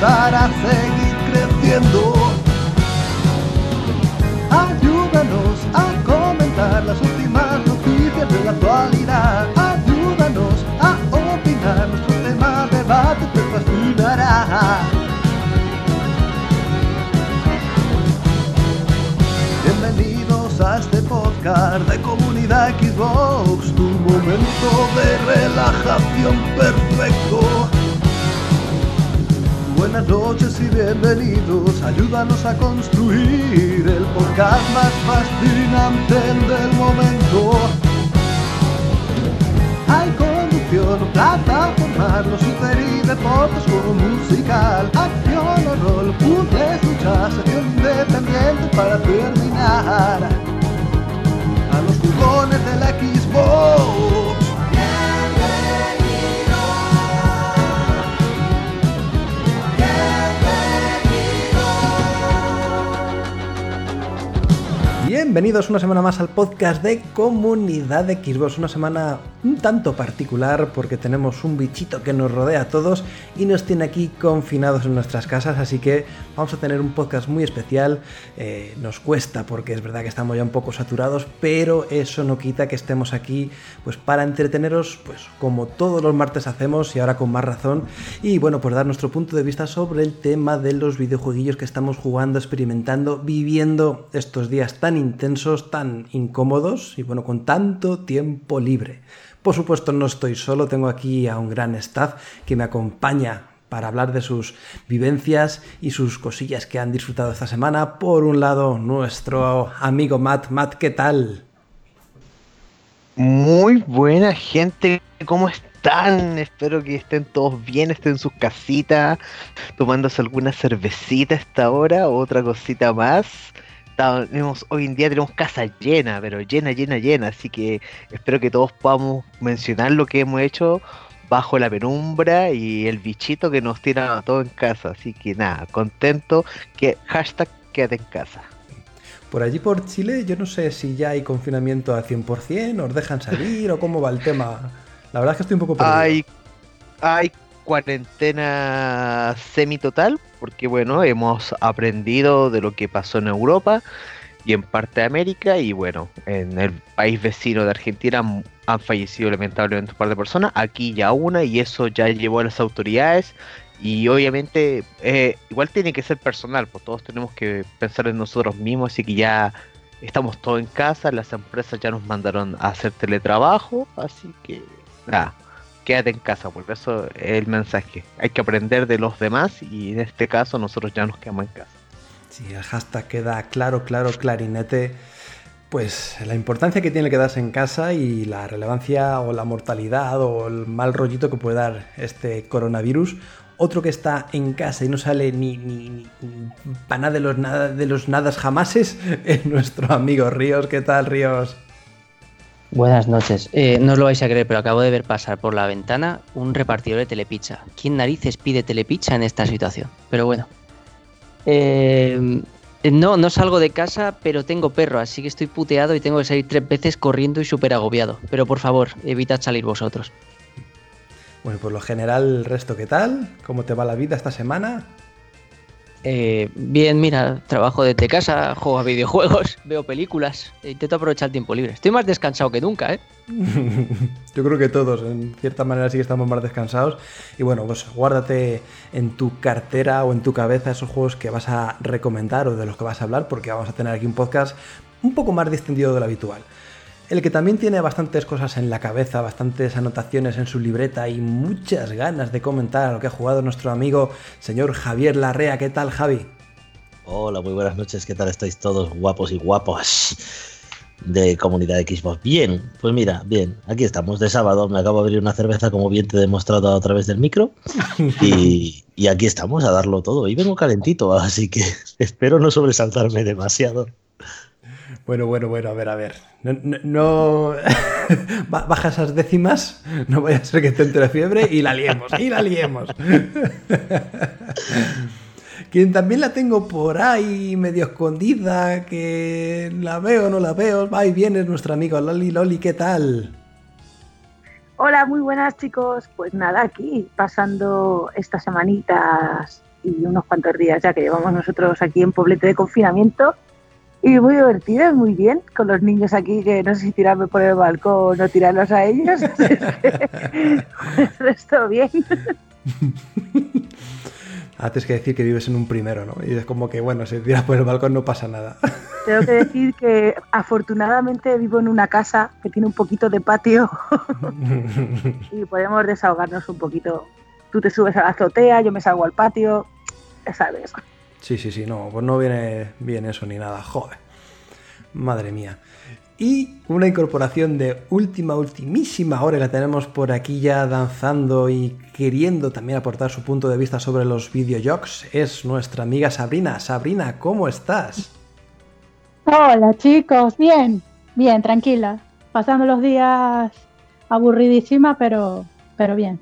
nos hará seguir creciendo. Ayúdanos a comentar las últimas noticias de la actualidad. Ayúdanos a opinar. Nuestro tema de debate te fascinará. Bienvenidos a este podcast de comunidad Xbox, tu momento de relajación perfecto. Buenas noches y bienvenidos, ayúdanos a construir el podcast más fascinante del momento. Hay conducción, plataforma, los super y deportes, musical, acción o rol, puzzles, luchas, sección independiente para terminar. A los jugones de la Xbox. Bienvenidos una semana más al podcast de Comunidad de Xbox. Una semana un tanto particular porque tenemos un bichito que nos rodea a todos y nos tiene aquí confinados en nuestras casas. Así que vamos a tener un podcast muy especial. Eh, nos cuesta porque es verdad que estamos ya un poco saturados, pero eso no quita que estemos aquí pues para entreteneros, pues como todos los martes hacemos y ahora con más razón. Y bueno, pues dar nuestro punto de vista sobre el tema de los videojueguillos que estamos jugando, experimentando, viviendo estos días tan intensos, tan incómodos y bueno, con tanto tiempo libre. Por supuesto no estoy solo, tengo aquí a un gran staff que me acompaña para hablar de sus vivencias y sus cosillas que han disfrutado esta semana. Por un lado, nuestro amigo Matt. Matt, ¿qué tal? Muy buena gente, ¿cómo están? Espero que estén todos bien, estén en sus casitas, tomándose alguna cervecita a esta hora, otra cosita más tenemos, hoy en día tenemos casa llena, pero llena, llena, llena. Así que espero que todos podamos mencionar lo que hemos hecho bajo la penumbra y el bichito que nos tira a todos en casa. Así que nada, contento que hashtag quédate en casa. Por allí por Chile, yo no sé si ya hay confinamiento al 100%, os dejan salir o cómo va el tema. La verdad es que estoy un poco perdido. Hay, hay cuarentena semi total, porque bueno, hemos aprendido de lo que pasó en Europa y en parte de América, y bueno, en el país vecino de Argentina han fallecido lamentablemente un par de personas, aquí ya una, y eso ya llevó a las autoridades, y obviamente eh, igual tiene que ser personal, pues todos tenemos que pensar en nosotros mismos, así que ya estamos todos en casa, las empresas ya nos mandaron a hacer teletrabajo, así que nada quédate en casa, porque eso es el mensaje. Hay que aprender de los demás y en este caso nosotros ya nos quedamos en casa. Sí, el hashtag queda claro, claro, clarinete. Pues la importancia que tiene quedarse en casa y la relevancia o la mortalidad o el mal rollito que puede dar este coronavirus. Otro que está en casa y no sale ni, ni, ni para nada de los, nada de los nadas jamases es nuestro amigo Ríos. ¿Qué tal, Ríos? Buenas noches. Eh, no os lo vais a creer, pero acabo de ver pasar por la ventana un repartidor de telepizza. ¿Quién narices pide telepizza en esta situación? Pero bueno. Eh, no, no salgo de casa, pero tengo perro, así que estoy puteado y tengo que salir tres veces corriendo y súper agobiado. Pero por favor, evitad salir vosotros. Bueno, por lo general, el resto, ¿qué tal? ¿Cómo te va la vida esta semana? Eh, bien, mira, trabajo desde casa, juego a videojuegos, veo películas, e intento aprovechar el tiempo libre. Estoy más descansado que nunca, ¿eh? Yo creo que todos, en cierta manera, sí que estamos más descansados. Y bueno, pues guárdate en tu cartera o en tu cabeza esos juegos que vas a recomendar o de los que vas a hablar, porque vamos a tener aquí un podcast un poco más distendido de lo habitual el que también tiene bastantes cosas en la cabeza, bastantes anotaciones en su libreta y muchas ganas de comentar lo que ha jugado nuestro amigo señor Javier Larrea. ¿Qué tal, Javi? Hola, muy buenas noches. ¿Qué tal estáis todos guapos y guapos de comunidad de Xbox? Bien, pues mira, bien. Aquí estamos de sábado. Me acabo de abrir una cerveza, como bien te he demostrado a través del micro. Y, y aquí estamos a darlo todo. Y vengo calentito, así que espero no sobresaltarme demasiado. Bueno, bueno, bueno, a ver, a ver. No, baja esas décimas, no vaya a ser que te entre fiebre y la liemos, y la liemos. Quien también la tengo por ahí medio escondida, que la veo no la veo, va y viene nuestro amigo Loli Loli, ¿qué tal? Hola, muy buenas chicos. Pues nada, aquí pasando estas semanitas y unos cuantos días ya que llevamos nosotros aquí en Poblete de confinamiento. Y muy divertido, muy bien, con los niños aquí que no sé si tirarme por el balcón o tirarlos a ellos. Esto bien. Antes que decir que vives en un primero, ¿no? Y es como que, bueno, si tiras por el balcón no pasa nada. Tengo que decir que afortunadamente vivo en una casa que tiene un poquito de patio y podemos desahogarnos un poquito. Tú te subes a la azotea, yo me salgo al patio, ¿sabes? Sí, sí, sí, no, pues no viene bien eso ni nada, joder. Madre mía. Y una incorporación de última, ultimísima hora la tenemos por aquí ya danzando y queriendo también aportar su punto de vista sobre los videojuegos es nuestra amiga Sabrina. Sabrina, ¿cómo estás? Hola chicos, bien, bien, tranquila. Pasando los días aburridísima, pero, pero bien.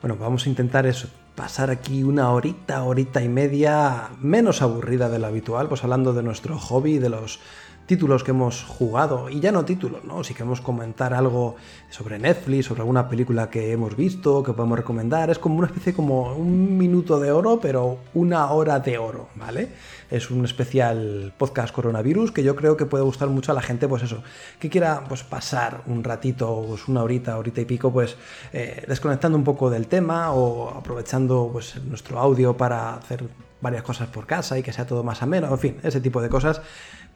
Bueno, vamos a intentar eso, pasar aquí una horita, horita y media menos aburrida de lo habitual, pues hablando de nuestro hobby, de los títulos que hemos jugado, y ya no títulos, ¿no? Si queremos comentar algo sobre Netflix, sobre alguna película que hemos visto, que podemos recomendar, es como una especie como un minuto de oro, pero una hora de oro, ¿vale? Es un especial podcast coronavirus que yo creo que puede gustar mucho a la gente, pues eso, que quiera pues pasar un ratito, pues una horita, horita y pico, pues eh, desconectando un poco del tema o aprovechando pues nuestro audio para hacer varias cosas por casa y que sea todo más ameno, en fin, ese tipo de cosas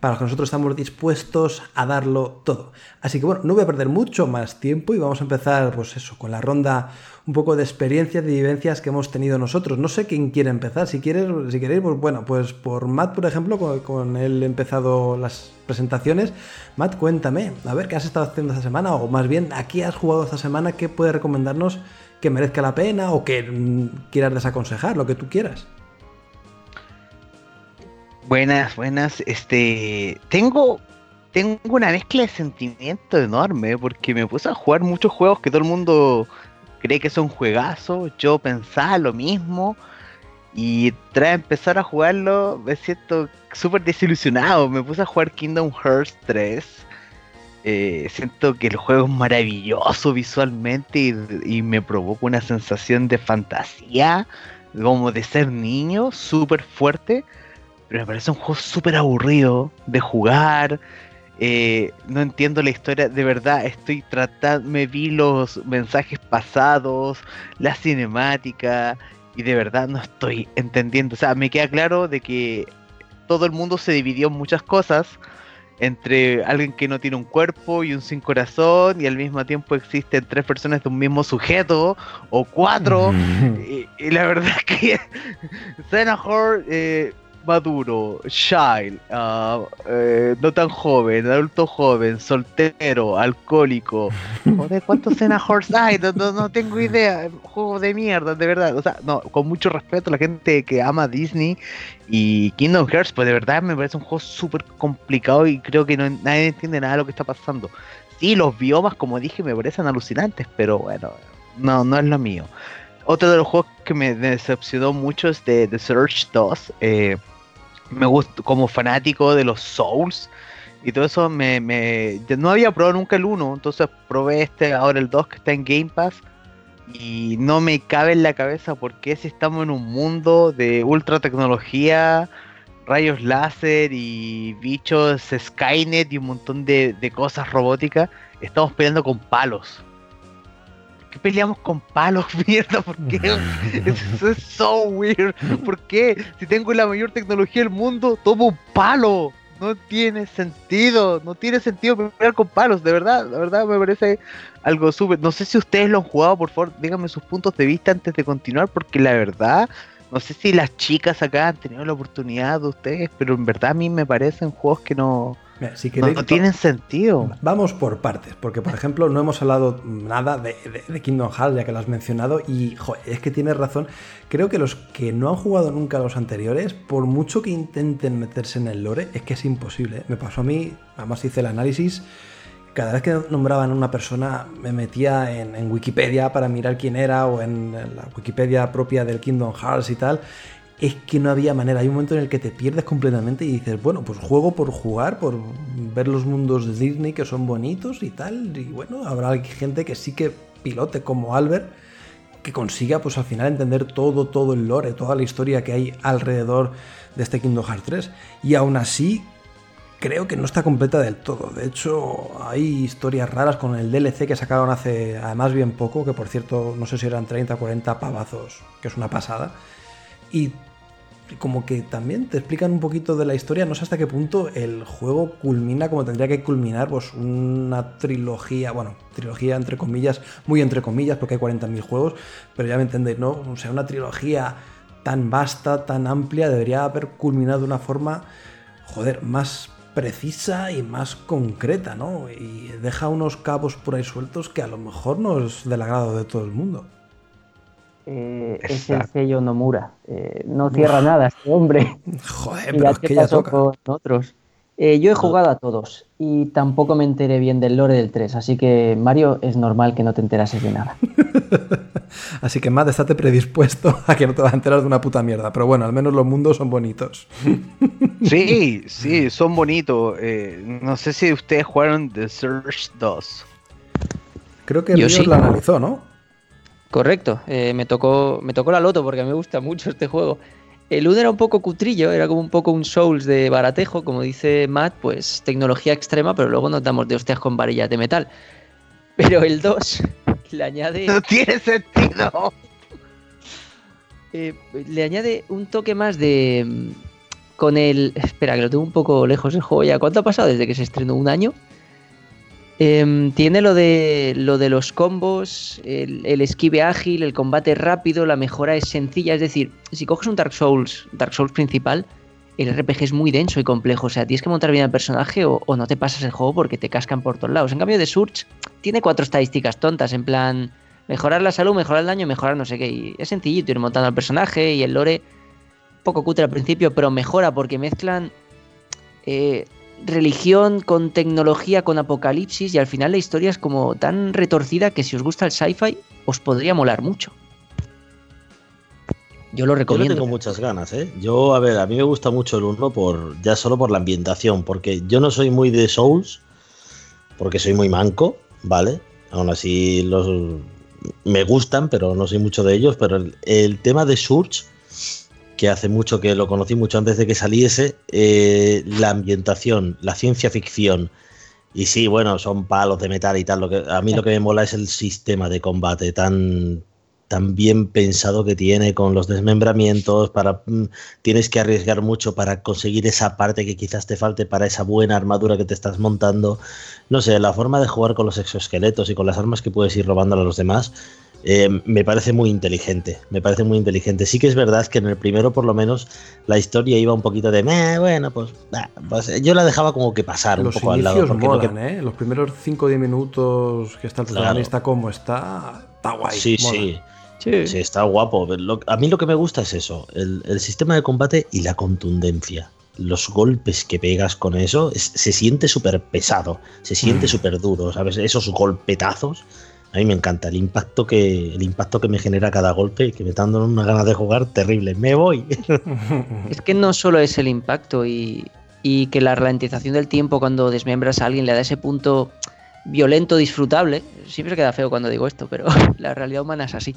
para los que nosotros estamos dispuestos a darlo todo. Así que bueno, no voy a perder mucho más tiempo y vamos a empezar pues eso, con la ronda un poco de experiencias y vivencias que hemos tenido nosotros. No sé quién quiere empezar, si quieres, si queréis, pues bueno, pues por Matt, por ejemplo, con, él he empezado las presentaciones. Matt, cuéntame, a ver qué has estado haciendo esta semana o más bien a qué has jugado esta semana, qué puedes recomendarnos que merezca la pena o que mm, quieras desaconsejar, lo que tú quieras. Buenas, buenas. Este, tengo, tengo una mezcla de sentimiento enorme porque me puse a jugar muchos juegos que todo el mundo cree que son juegazos. Yo pensaba lo mismo y tras empezar a jugarlo me siento súper desilusionado. Me puse a jugar Kingdom Hearts 3. Eh, siento que el juego es maravilloso visualmente y, y me provoca una sensación de fantasía, como de ser niño, súper fuerte pero me parece un juego súper aburrido de jugar. Eh, no entiendo la historia, de verdad estoy tratando, me vi los mensajes pasados, la cinemática, y de verdad no estoy entendiendo. O sea, me queda claro de que todo el mundo se dividió en muchas cosas, entre alguien que no tiene un cuerpo y un sin corazón, y al mismo tiempo existen tres personas de un mismo sujeto, o cuatro, y, y, la verdad es que Xenahor eh, maduro, child, uh, eh, no tan joven, adulto joven, soltero, alcohólico. Joder, ¿cuántos Horse hay? No, no, no, tengo idea. Juego de mierda, de verdad. O sea, no, con mucho respeto a la gente que ama Disney y Kingdom Hearts, pues de verdad me parece un juego súper complicado y creo que no, nadie entiende nada de lo que está pasando. Sí, los biomas, como dije, me parecen alucinantes, pero bueno, no, no es lo mío. Otro de los juegos que me decepcionó mucho es de The Search 2. Eh, me gusta como fanático de los Souls y todo eso me, no había probado nunca el 1, entonces probé este ahora el 2 que está en Game Pass y no me cabe en la cabeza por qué si estamos en un mundo de ultra tecnología, rayos láser y bichos Skynet y un montón de, de cosas robóticas, estamos peleando con palos qué peleamos con palos, mierda? ¿Por qué? Eso es so weird. ¿Por qué? Si tengo la mayor tecnología del mundo, tomo un palo. No tiene sentido, no tiene sentido pelear con palos, de verdad, de verdad me parece algo súper. No sé si ustedes lo han jugado, por favor, díganme sus puntos de vista antes de continuar, porque la verdad, no sé si las chicas acá han tenido la oportunidad de ustedes, pero en verdad a mí me parecen juegos que no, si queréis, no, tienen sentido. Vamos por partes, porque por ejemplo no hemos hablado nada de, de, Kingdom Hearts, ya que lo has mencionado, y joder, es que tienes razón. Creo que los que no han jugado nunca los anteriores, por mucho que intenten meterse en el lore, es que es imposible. Me pasó a mí, además hice el análisis. Cada vez que nombraban a una persona me metía en, en Wikipedia para mirar quién era o en la Wikipedia propia del Kingdom Hearts y tal es que no había manera. Hay un momento en el que te pierdes completamente y dices, bueno, pues juego por jugar, por ver los mundos de Disney que son bonitos y tal. Y bueno, habrá gente que sí que pilote como Albert, que consiga pues al final entender todo, todo el lore, toda la historia que hay alrededor de este Kingdom Hearts 3. Y aún así, creo que no está completa del todo. De hecho, hay historias raras con el DLC que sacaron hace además bien poco, que por cierto no sé si eran 30 o 40 pavazos, que es una pasada. Y como que también te explican un poquito de la historia, no sé hasta qué punto el juego culmina como tendría que culminar pues una trilogía, bueno, trilogía entre comillas, muy entre comillas porque hay 40.000 juegos, pero ya me entendéis, ¿no? O sea, una trilogía tan vasta, tan amplia, debería haber culminado de una forma, joder, más precisa y más concreta, ¿no? Y deja unos cabos por ahí sueltos que a lo mejor no es del agrado de todo el mundo. Eh, es el sello Nomura. Eh, no cierra nada este hombre. Joder, pero es que ya toca. Con otros. Eh, yo he jugado a todos y tampoco me enteré bien del lore del 3, así que Mario es normal que no te enterases de nada. así que Matt, estate predispuesto a que no te vas a enterar de una puta mierda, pero bueno, al menos los mundos son bonitos. sí, sí, son bonitos. no sé si ustedes jugaron The Search 2. Creo que Ríos la analizó, ¿no? Correcto, eh, me, tocó, me tocó la loto porque me gusta mucho este juego. El 1 era un poco cutrillo, era como un poco un Souls de baratejo, como dice Matt, pues tecnología extrema, pero luego nos damos de hostias con varillas de metal. Pero el 2 le añade. ¡No tiene sentido! Eh, le añade un toque más de. Mm, con el. Espera, que lo tengo un poco lejos el juego ya. ¿Cuánto ha pasado desde que se estrenó? ¿Un año? Em, tiene lo de, lo de los combos, el, esquive ágil, el combate rápido, la mejora es sencilla. Es decir, si coges un Dark Souls, Dark Souls principal, el RPG es muy denso y complejo. O sea, tienes que montar bien al personaje o, no te pasas el juego porque te cascan por todos lados. En cambio, de Surge tiene cuatro estadísticas tontas, en plan mejorar la salud, mejorar el daño, mejorar no sé qué. Y es sencillito ir montando al personaje y el lore, poco cutre al principio, pero mejora porque mezclan. Eh, religión con tecnología, con apocalipsis y al final la historia es como tan retorcida que si os gusta el sci-fi os podría molar mucho. Yo lo recomiendo. Yo tengo muchas ganas, ¿eh? Yo, a ver, a mí me gusta mucho el 1 por, ya solo por la ambientación, porque yo no soy muy de Souls, porque soy muy manco, ¿vale? Aún así los me gustan, pero no soy mucho de ellos, pero el, el tema de Surge que hace mucho que lo conocí, mucho antes de que saliese, eh, la ambientación, la ciencia ficción. Y sí, bueno, son palos de metal y tal. Lo que, a mí lo que me mola es el sistema de combate tan, tan bien pensado que tiene con los desmembramientos. Para, mm, tienes que arriesgar mucho para conseguir esa parte que quizás te falte para esa buena armadura que te estás montando. No sé, la forma de jugar con los exoesqueletos y con las armas que puedes ir robando a los demás eh, me parece muy inteligente, me parece muy inteligente. Sí que es verdad que en el primero por lo menos la historia iba un poquito de, bueno, pues, pues, yo la dejaba como que pasar Los un poco al lado. Molan, ¿eh? Los primeros 5 o 10 minutos que está el protagonista como está, está guay. Sí, sí. Sí. está guapo. a mí lo que me gusta es eso, el, sistema de combate y la contundencia los golpes que pegas con eso se siente súper pesado, se siente mm. súper duro, ¿sabes? Esos golpetazos a mí me encanta el impacto que el impacto que me genera cada golpe, que me está dando una ganas de jugar terrible. Me voy. Es que no solo es el impacto y, que la ralentización del tiempo cuando desmembras a alguien le da ese punto violento, disfrutable. Siempre queda feo cuando digo esto, pero la realidad humana es así.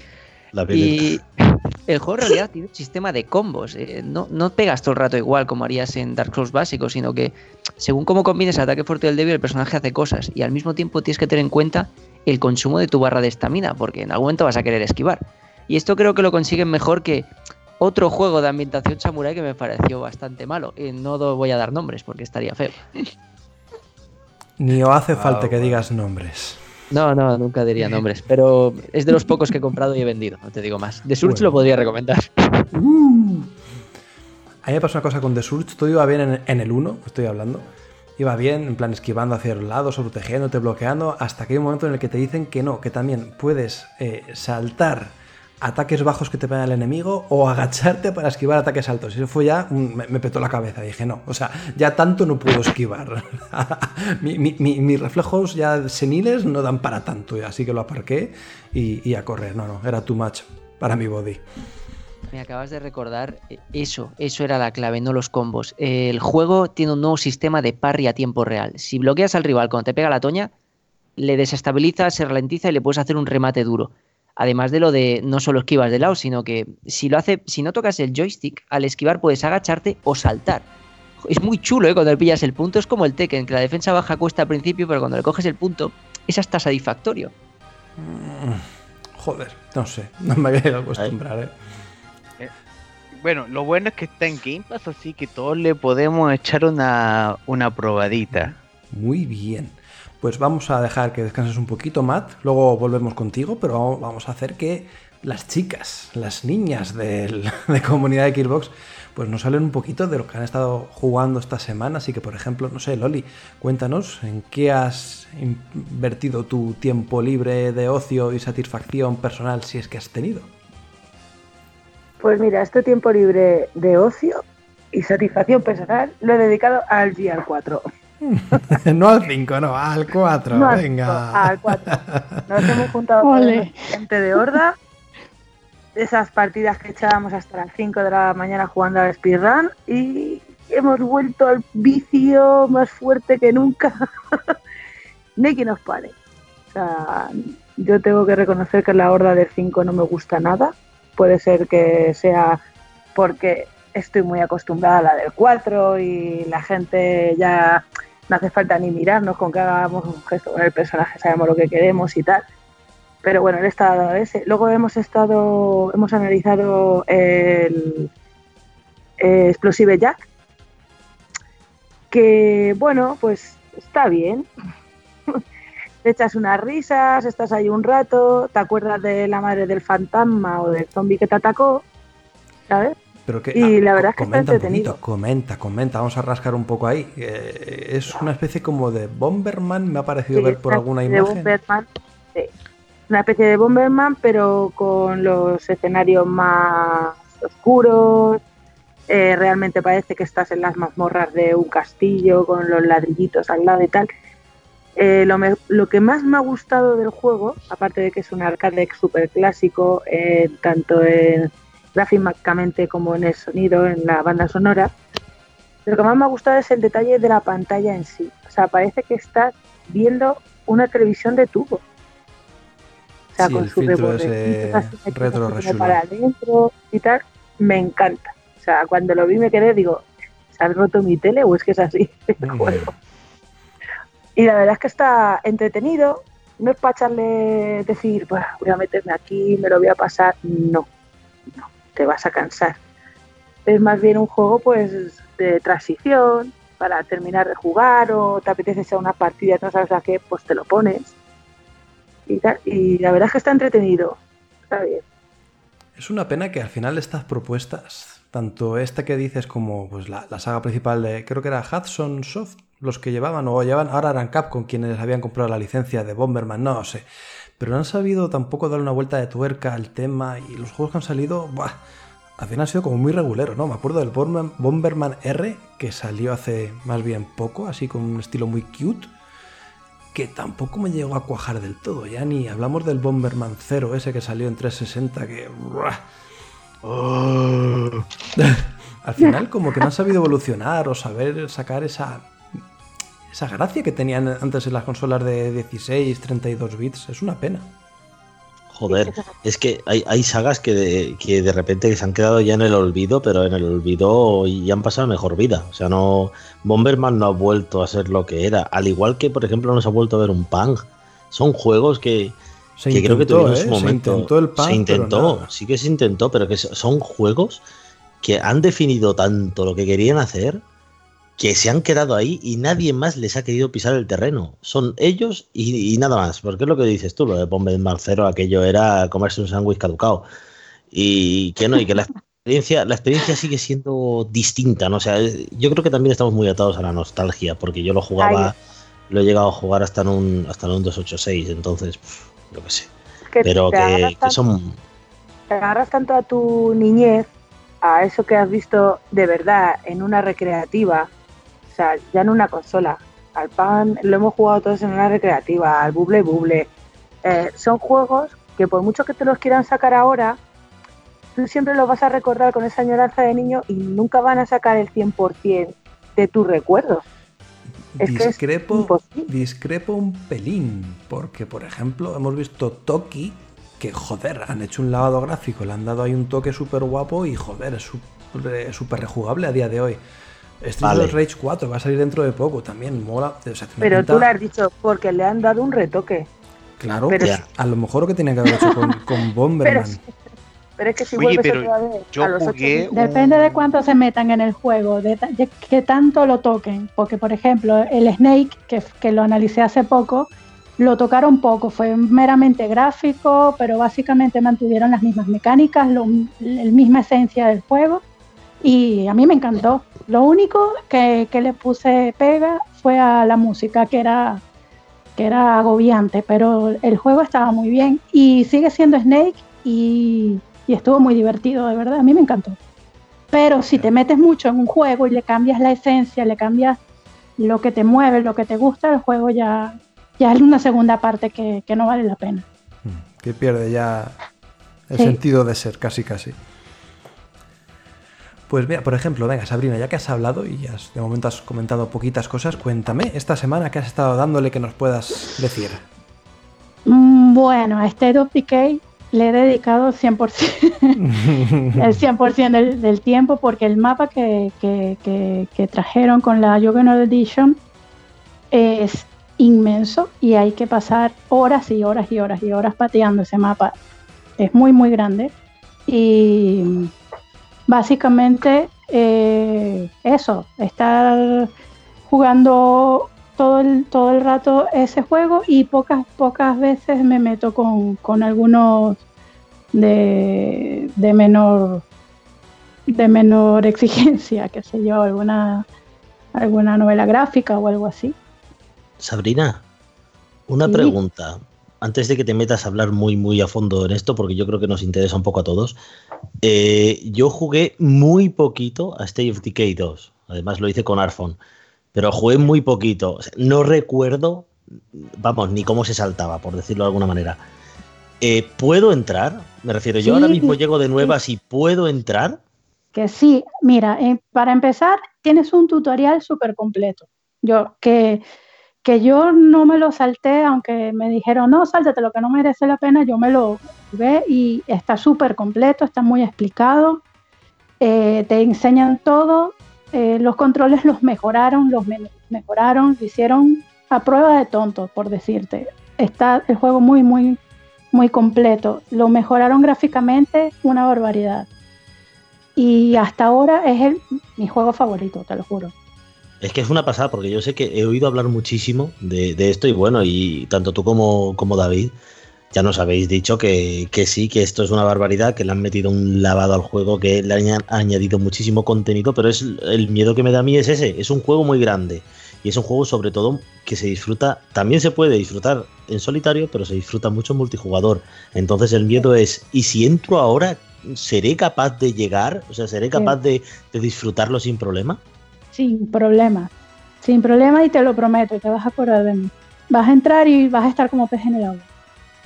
y el juego en realidad tiene un sistema de combos. Eh, no, no, pegas todo el rato igual como harías en Dark Souls básico, sino que según cómo combines el ataque fuerte del débil, el personaje hace cosas. Y al mismo tiempo tienes que tener en cuenta el consumo de tu barra de estamina, porque en algún momento vas a querer esquivar. Y esto creo que lo consiguen mejor que otro juego de ambientación samurai que me pareció bastante malo. Y no voy a dar nombres porque estaría feo. Ni o hace falta ah, que digas nombres. No, no, nunca diría nombres, pero es de los pocos que he comprado y he vendido, no te digo más. The Surge lo podría recomendar. Uh. A mí me pasó una cosa con The Surge, todo iba bien en, el 1, estoy hablando. Iba bien, en plan esquivando hacia los lados, protegiéndote, bloqueando, hasta que hay un momento en el que te dicen que no, que también puedes eh, saltar ataques bajos que te pegan el enemigo o agacharte para esquivar ataques altos. Y eso fue ya, me, petó la cabeza. Dije, no, o sea, ya tanto no puedo esquivar. mis reflejos ya seniles no dan para tanto, así que lo aparqué y, a correr. No, no, era too much para mi body. Me acabas de recordar, eh, eso, eso era la clave, no los combos. El juego tiene un nuevo sistema de parry a tiempo real. Si bloqueas al rival cuando te pega la toña, le desestabiliza, se ralentiza y le puedes hacer un remate duro. Además de lo de no solo esquivas de lado, sino que si lo hace, si no tocas el joystick, al esquivar puedes agacharte o saltar. Es muy chulo, ¿eh? Cuando le pillas el punto, es como el Tekken, que la defensa baja cuesta al principio, pero cuando le coges el punto, es hasta satisfactorio. Mm, joder, no sé, no me había ido a acostumbrar, ¿eh? Bueno, lo bueno es que está en Game Pass, así que todos le podemos echar una, una probadita. Muy bien. Pues vamos a dejar que descanses un poquito, Matt. Luego volvemos contigo, pero vamos a hacer que las chicas, las niñas del- de comunidad de Gearbox, pues nos hablen un poquito de lo que han estado jugando esta semana. Así que, por ejemplo, no sé, Loli, cuéntanos en qué has invertido tu tiempo libre de ocio y satisfacción personal, si es que has tenido. Pues mira, este tiempo libre de ocio y satisfacción personal lo he dedicado al GR4. no al 5, no, al 4. No al venga. al 4. Nos hemos juntado con gente de Horda. Esas partidas que echábamos hasta las 5 de la mañana jugando al speedrun y hemos vuelto al vicio más fuerte que nunca. Ni que nos pare. O sea, yo tengo que reconocer que la Horda del 5 no me gusta nada. Puede ser que sea porque estoy muy acostumbrada a la del 4 y la gente ya no hace falta ni mirarnos con que hagamos un gesto con el personaje, sabemos lo que queremos y tal. Pero bueno, el estado ese. Luego hemos estado, hemos analizado el eh, Explosive Jack, que bueno, pues está bien. Te echas unas risas, estás ahí un rato, te acuerdas de la madre del fantasma o del zombie que te atacó, ¿sabes? Pero que, Y la co- verdad es que está comenta un entretenido. poquito, comenta, comenta, vamos a rascar un poco ahí. Eh, es una especie como de Bomberman, me ha parecido Sí, ver por una alguna de imagen. Bomberman, sí. Una especie de Bomberman, pero con los escenarios más oscuros. Eh, realmente parece que estás en las mazmorras de un castillo con los ladrillitos al lado y tal. Eh, lo, me- lo que más me ha gustado del juego, aparte de que es un arcade súper clásico, tanto en, gráficamente como en el sonido, en la banda sonora, lo que más me ha gustado es el detalle de la pantalla en sí. O sea, parece que estás viendo una televisión de tubo. O sea, Sí, con el así metidos retro para adentro y tal, me encanta. O sea, cuando lo vi me quedé, digo, ¿se ha roto mi tele o es que es así el Mm. juego? Y la verdad es que está entretenido. No es para echarle, decir, "Buah, voy a meterme aquí, me lo voy a pasar. No, no, te vas a cansar. Es más bien un juego pues de transición para terminar de jugar o te apetece echar una partida, no sabes a qué, pues te lo pones. Y, la verdad es que está entretenido. Está bien. Es una pena que al final estas propuestas, tanto esta que dices como pues la, la saga principal de, creo que era Hudson Soft, los que llevaban, o llevan, ahora eran Capcom quienes habían comprado la licencia de Bomberman, no sé. Pero no han sabido tampoco dar una vuelta de tuerca al tema y los juegos que han salido, buah, al final han sido como muy reguleros, ¿no? Me acuerdo del Bomberman, R, que salió hace más bien poco, así con un estilo muy cute, que tampoco me llegó a cuajar del todo, ya ni hablamos del Bomberman 0, ese que salió en 360, que... buah, al final como que no han sabido evolucionar o saber sacar esa esa gracia que tenían antes en las consolas de 16, 32 bits. Es una pena. Joder, es que hay, hay sagas que de, que de repente se han quedado ya en el olvido, pero en el olvido y han pasado mejor vida. O sea, no. Bomberman no ha vuelto a ser lo que era. Al igual que, por ejemplo, no se ha vuelto a ver un Pang. Son juegos que, Se que creo que tuvieron ¿eh? su momento. Se intentó el pan, Se intentó, sí que se intentó, pero que so- son juegos que han definido tanto lo que querían hacer que se han quedado ahí y nadie más les ha querido pisar el terreno. Son ellos y, y nada más. Porque es lo que dices tú, lo de Bomberman Cero, aquello era comerse un sándwich caducado. Y que no, y que la experiencia, la experiencia sigue siendo distinta, ¿no? O sea, yo creo que también estamos muy atados a la nostalgia, porque yo lo jugaba, lo he llegado a jugar hasta en un, hasta en un 286, entonces, pf, yo qué sé. Que Pero que, que tanto- son te agarras tanto a tu niñez, a eso que has visto de verdad en una recreativa, sea, ya en una consola. Al pan lo hemos jugado todos en una recreativa, al buble buble. Eh, son juegos que por mucho que te los quieran sacar ahora, tú siempre lo vas a recordar con esa añoranza de niño y nunca van a sacar el 100% de tus recuerdos. Es que es discrepo, discrepo un pelín, porque por ejemplo hemos visto Toki, que joder, han hecho un lavado gráfico, le han dado ahí un toque súper guapo y joder, es súper súper rejugable a día de hoy. Street Vale. of Rage 4 va a salir dentro de poco, también mola. o sea, tiene Pero pinta- tú lo has dicho porque le han dado un retoque. Claro, pero- pues, a lo mejor lo que tenía que haber hecho con, con Bomberman. Pero es que si Oye, vuelves pero otra vez yo a los jugué 8 Depende de cuánto se metan en el juego, de, de que tanto lo toquen. Porque, por ejemplo, el Snake, que, que lo analicé hace poco, lo tocaron poco. Fue meramente gráfico, pero básicamente mantuvieron las mismas mecánicas, lo, la misma esencia del juego. Y a mí me encantó. Lo único que, que le puse pega fue a la música, que era, que era agobiante, pero el juego estaba muy bien. Y sigue siendo Snake y, y estuvo muy divertido, de verdad. A mí me encantó. Pero si te metes mucho en un juego y le cambias la esencia, le cambias lo que te mueve, lo que te gusta, el juego ya, ya es una segunda parte que, que no vale la pena. Mm, Que pierde ya el Sí. sentido de ser, casi casi. Pues mira, por ejemplo, venga, Sabrina, ya que has hablado y has- de momento has comentado poquitas cosas, cuéntame esta semana que has estado dándole que nos puedas decir. Mm, Bueno, a State of Decay le he dedicado 100%, el 100% del, del tiempo porque el mapa que, que- que- que trajeron con la Juggernaut Edition es inmenso y hay que pasar horas y horas y horas y horas pateando ese mapa. Es muy, muy grande y básicamente eh, eso, estar jugando todo el, todo el rato ese juego y pocas, pocas veces me meto con, con algunos de, de menor de menor exigencia, qué sé yo, alguna alguna novela gráfica o algo así. Sabrina, una Sí. pregunta. Antes de que te metas a hablar muy, muy a fondo en esto, porque yo creo que nos interesa un poco a todos. Eh, yo jugué muy poquito a State of Decay 2. Además lo hice con Arfon. Pero jugué muy poquito. O sea, no recuerdo, vamos, ni cómo se saltaba, por decirlo de alguna manera. Eh, ¿Puedo entrar? Me refiero, yo Sí, ahora mismo llego de nuevas y puedo entrar. Que sí, mira, eh, para empezar, tienes un tutorial súper completo. Yo, que, que yo no me lo salté, aunque me dijeron, no, sáltate lo que no merece la pena, yo me lo ve y está súper completo, está muy explicado, eh, te enseñan todo, eh, los controles los mejoraron, los me- mejoraron, lo hicieron a prueba de tonto, por decirte. Está el juego muy, muy, muy completo. Lo mejoraron gráficamente, una barbaridad. Y hasta ahora es el, mi juego favorito, te lo juro. Es que es una pasada, porque yo sé que he oído hablar muchísimo de, de esto y bueno, y tanto tú como, como David ya nos habéis dicho que, que sí, que esto es una barbaridad, que le han metido un lavado al juego, que le han añadido muchísimo contenido, pero es el miedo que me da a mí es ese, es un juego muy grande y es un juego sobre todo que se disfruta, también se puede disfrutar en solitario, pero se disfruta mucho en multijugador. Entonces el miedo es, ¿y si entro ahora, seré capaz de llegar? O sea, ¿seré capaz de, de disfrutarlo sin problema? Sin problema. Sin problema y te lo prometo, y te vas a acordar de mí. Vas a entrar y vas a estar como pez en el agua.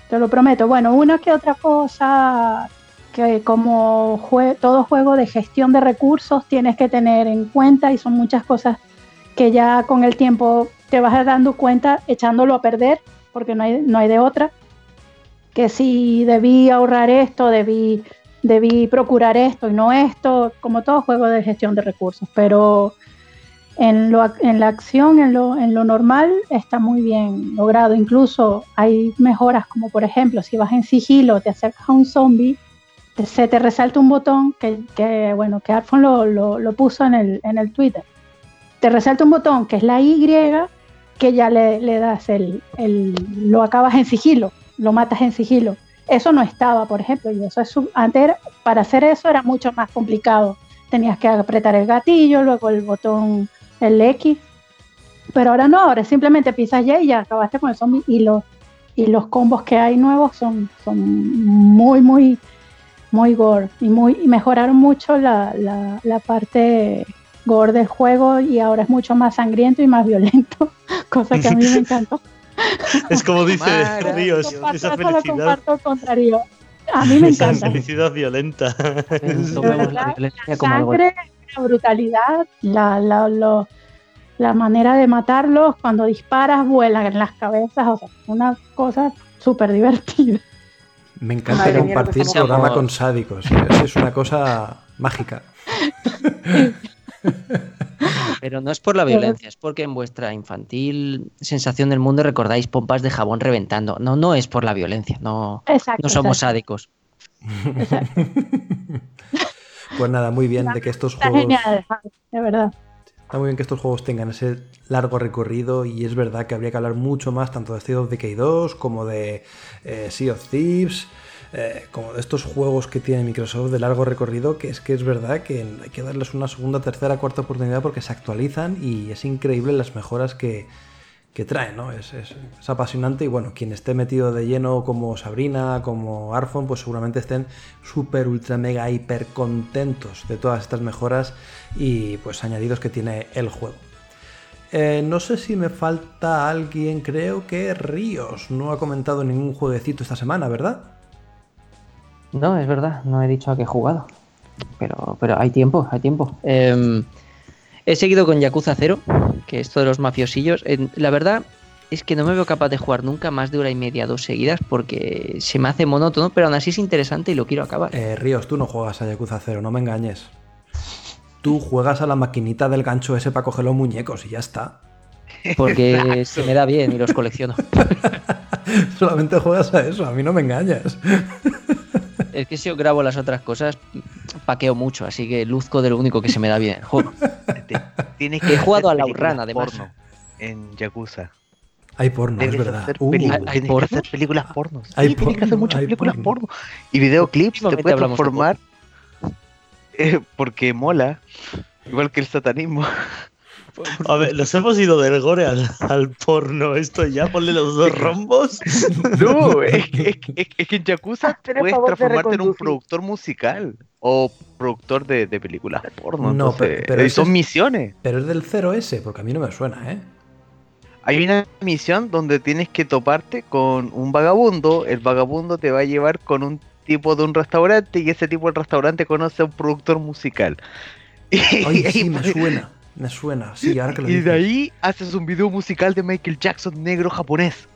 Te lo prometo. Bueno, una que otra cosa que como todo juego de gestión de recursos tienes que tener en cuenta y son muchas cosas que ya con el tiempo te vas dando cuenta echándolo a perder porque no hay, no hay de otra. Que si debí ahorrar esto, debí, debí procurar esto y no esto, como todo juego de gestión de recursos. Pero en, lo, en la acción, en lo, en lo normal, está muy bien logrado. Incluso hay mejoras como por ejemplo, si vas en sigilo, te acercas a un zombie, se te resalta un botón que, que, bueno, que Arfon lo, lo, lo puso en el, en el Twitter. Te resalta un botón que es la Y que ya le, le das el, el, lo acabas en sigilo, lo matas en sigilo. Eso no estaba, por ejemplo, y eso es antes era- para hacer eso era mucho más complicado. Tenías que apretar el gatillo, luego el botón, el X. Pero ahora no, ahora simplemente pisas Y y ya acabaste con el zombie y los, y los combos que hay nuevos son, son muy, muy, muy gore y, muy, y mejoraron mucho la, la, la parte gore del juego y ahora es mucho más sangriento y más violento, cosa que a mí me encantó. Es como dice. Ríos, Comparto, esa eso lo felicidad. comparto. A mí me Esa encanta. felicidad violenta. La La algo. sangre, la brutalidad, la, la, lo- la manera de matarlos, cuando disparas, vuelan en las cabezas, o sea, una cosa súper divertida. Me encanta Madre compartir estamos- programa con sádicos. Es, es una cosa mágica. Pero no es por la violencia, es porque en vuestra infantil sensación del mundo recordáis pompas de jabón reventando. No, no es por la violencia, no, Exacto. no somos exacto, sádicos. exacto. Pues nada, muy bien de que estos Está juegos. genial, Javi, de verdad. Está muy bien que estos juegos tengan ese largo recorrido y es verdad que habría que hablar mucho más tanto de State of Decay 2 como de eh, Sea of Thieves, eh, como de estos juegos que tiene Microsoft de largo recorrido, que es que es verdad que hay que darles una segunda, tercera, cuarta oportunidad porque se actualizan y es increíble las mejoras que, que traen, ¿no? Es, es- es apasionante y bueno, quien esté metido de lleno como Sabrina, como Arfon, pues seguramente estén súper, ultra, mega, hiper contentos de todas estas mejoras y pues añadidos que tiene el juego. Eh, no sé si me falta alguien, creo que Ríos no ha comentado ningún jueguecito esta semana, ¿verdad? No, es verdad, no he dicho a qué he jugado. Pero, pero hay tiempo, hay tiempo. Eh, he seguido con Yakuza 0, que esto de los mafiosillos. eh, la verdad es que no me veo capaz de jugar nunca más de hora y media, dos seguidas, porque se me hace monótono, pero aún así es interesante y lo quiero acabar. Eh, Ríos, tú no juegas a Yakuza 0, no me engañes. Tú juegas a la maquinita del gancho ese para coger los muñecos y ya está. Porque se me da bien y los colecciono. Solamente juegas a eso, a mí no me engañas. Es que si yo grabo las otras cosas, paqueo mucho, así que luzco de lo único que se me da bien el juego. Te- Tienes He jugado a la Outrun, además. porno En Yakuza. Hay porno, es verdad. hacer, Uh, ¿Hay- hay tienes porno? que hacer películas porno. Sí, Hay tienes que hacer porno, muchas hay películas porno. porno. Y videoclips te puedes de transformar eh, porque mola. Igual que el satanismo. A ver, nos hemos ido del gore al, al porno. Esto ya, ponle los dos rombos. No, es que, es que- es que en Yakuza el puedes transformarte en un productor musical o productor de, de películas porno. No, entonces, pero son es- misiones. Pero es del 0S, porque a mí no me suena, ¿eh? Hay una misión donde tienes que toparte con un vagabundo. El vagabundo te va a llevar con un tipo de un restaurante y ese tipo de restaurante conoce a un productor musical. Y, Ay, sí, y- me suena. Me suena, sí, ahora que lo y de ahí haces un video musical de Michael Jackson negro japonés.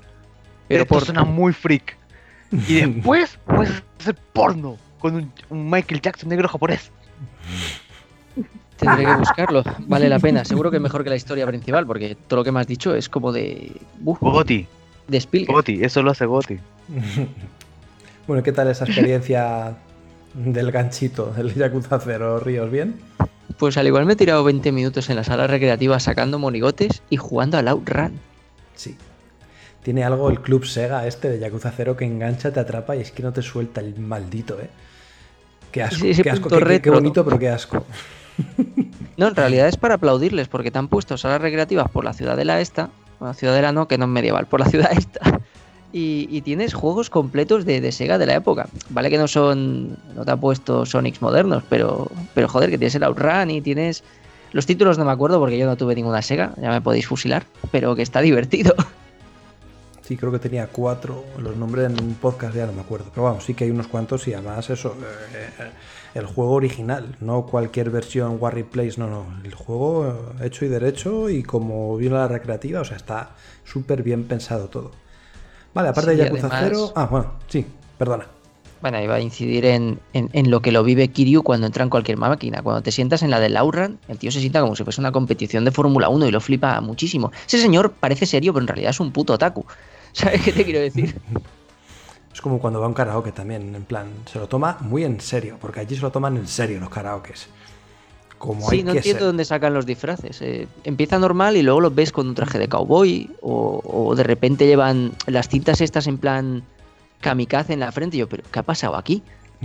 Pero Esto por suena muy freak. Y después puedes hacer porno con un, un Michael Jackson negro japonés. Tendré que buscarlo, vale la pena. Seguro que es mejor que la historia principal, porque todo lo que me has dicho es como de. uf, Goti, de Spielberg. Goti, eso lo hace Goti. bueno, ¿qué tal esa experiencia del ganchito del Yakuza 0, Ríos? ¿Bien? Pues al igual me he tirado 20 minutos en la sala recreativa sacando monigotes y jugando al Outrun. Sí. Tiene algo el club Sega este de Yakuza 0 que engancha, te atrapa y es que no te suelta el maldito, ¿eh? Qué asco, qué asco, qué- bonito, pero qué asco. No, en realidad es para aplaudirles, porque te han puesto salas recreativas por la ciudadela esta, bueno, ciudadela no, que no es medieval, por la ciudad esta. Y, tienes juegos completos de, de Sega de la época. Vale que no son, no te ha puesto Sonics modernos, pero, pero joder, que tienes el Outrun y tienes... Los títulos no me acuerdo porque yo no tuve ninguna Sega, ya me podéis fusilar, pero que está divertido. Sí, creo que tenía cuatro, los nombres en un podcast ya no me acuerdo, pero vamos, sí que hay unos cuantos y además eso, eh, el juego original, no cualquier versión War Replace, no, no, el juego eh, hecho y derecho y como vino la recreativa, o sea, está súper bien pensado todo. Vale, aparte Sí, de Yakuza además- 0, ah, bueno, sí, perdona. Bueno, iba a incidir en, en- en lo que lo vive Kiryu cuando entra en cualquier máquina. Cuando te sientas en la del Outrun, el tío se sienta como si fuese una competición de Fórmula 1 y lo flipa muchísimo. Ese señor parece serio, pero en realidad es un puto otaku. ¿Sabes qué te quiero decir? Es como cuando va a un karaoke también, en plan, se lo toma muy en serio, porque allí se lo toman en serio los karaokes. Como hay Sí, no que entiendo ser. dónde sacan los disfraces. eh. empieza normal y luego los ves con un traje de cowboy o, o de repente llevan las cintas estas en plan kamikaze en la frente. Y yo, ¿pero qué ha pasado aquí?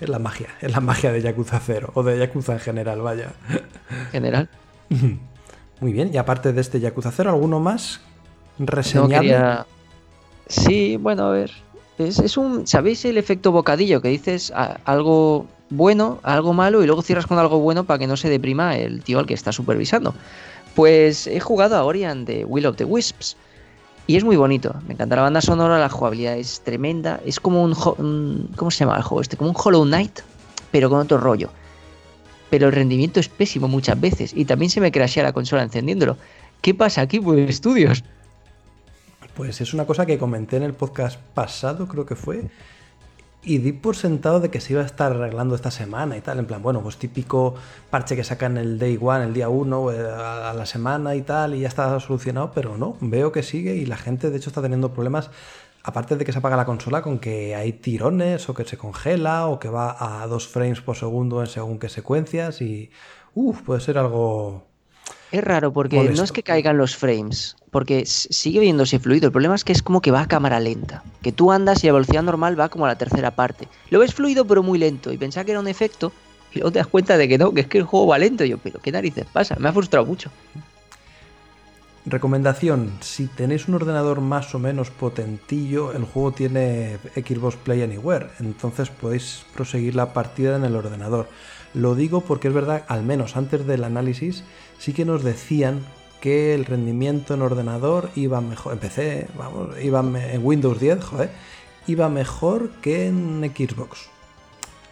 Es la magia, es la magia de Yakuza 0, o de Yakuza en general, vaya. En general. Muy bien, y aparte de este Yakuza 0, ¿alguno más No reseñable? quería... Sí, bueno, a ver. Es, es un. ¿Sabéis el efecto bocadillo? Que dices algo bueno, algo malo y luego cierras con algo bueno para que no se deprima el tío al que está supervisando. Pues he jugado a Orion de Will of the Wisps. Y es muy bonito, me encanta la banda sonora, la jugabilidad es tremenda, es como un, ¿cómo se llama el juego este? Como un Hollow Knight, pero con otro rollo. Pero el rendimiento es pésimo muchas veces y también se me crashea la consola encendiéndolo. ¿Qué pasa aquí, pues estudios? Pues es una cosa que comenté en el podcast pasado, creo que fue, y di por sentado de que se iba a estar arreglando esta semana y tal. En plan, bueno, pues típico parche que sacan el day one, el día 1, eh, a la semana y tal, y ya está solucionado, pero no, veo que sigue y la gente de hecho está teniendo problemas. Aparte de que se apaga la consola con que hay tirones o que se congela o que va a 2 frames por segundo en según qué secuencias y uff, puede ser algo es raro porque no es que caigan los frames, porque sigue viéndose fluido. El problema es que es como que va a cámara lenta. Que tú andas y a velocidad normal va como a la tercera parte. Lo ves fluido pero muy lento y pensaba que era un efecto y luego te das cuenta de que no, que es que el juego va lento. yo, pero ¿qué narices pasa? Me ha frustrado mucho. Recomendación, si tenéis un ordenador más o menos potentillo, el juego tiene Xbox Play Anywhere, entonces podéis proseguir la partida en el ordenador. Lo digo porque es verdad, al menos antes del análisis, sí que nos decían que el rendimiento en ordenador iba mejor, en PC, vamos, iba en Windows 10, joder, iba mejor que en Xbox.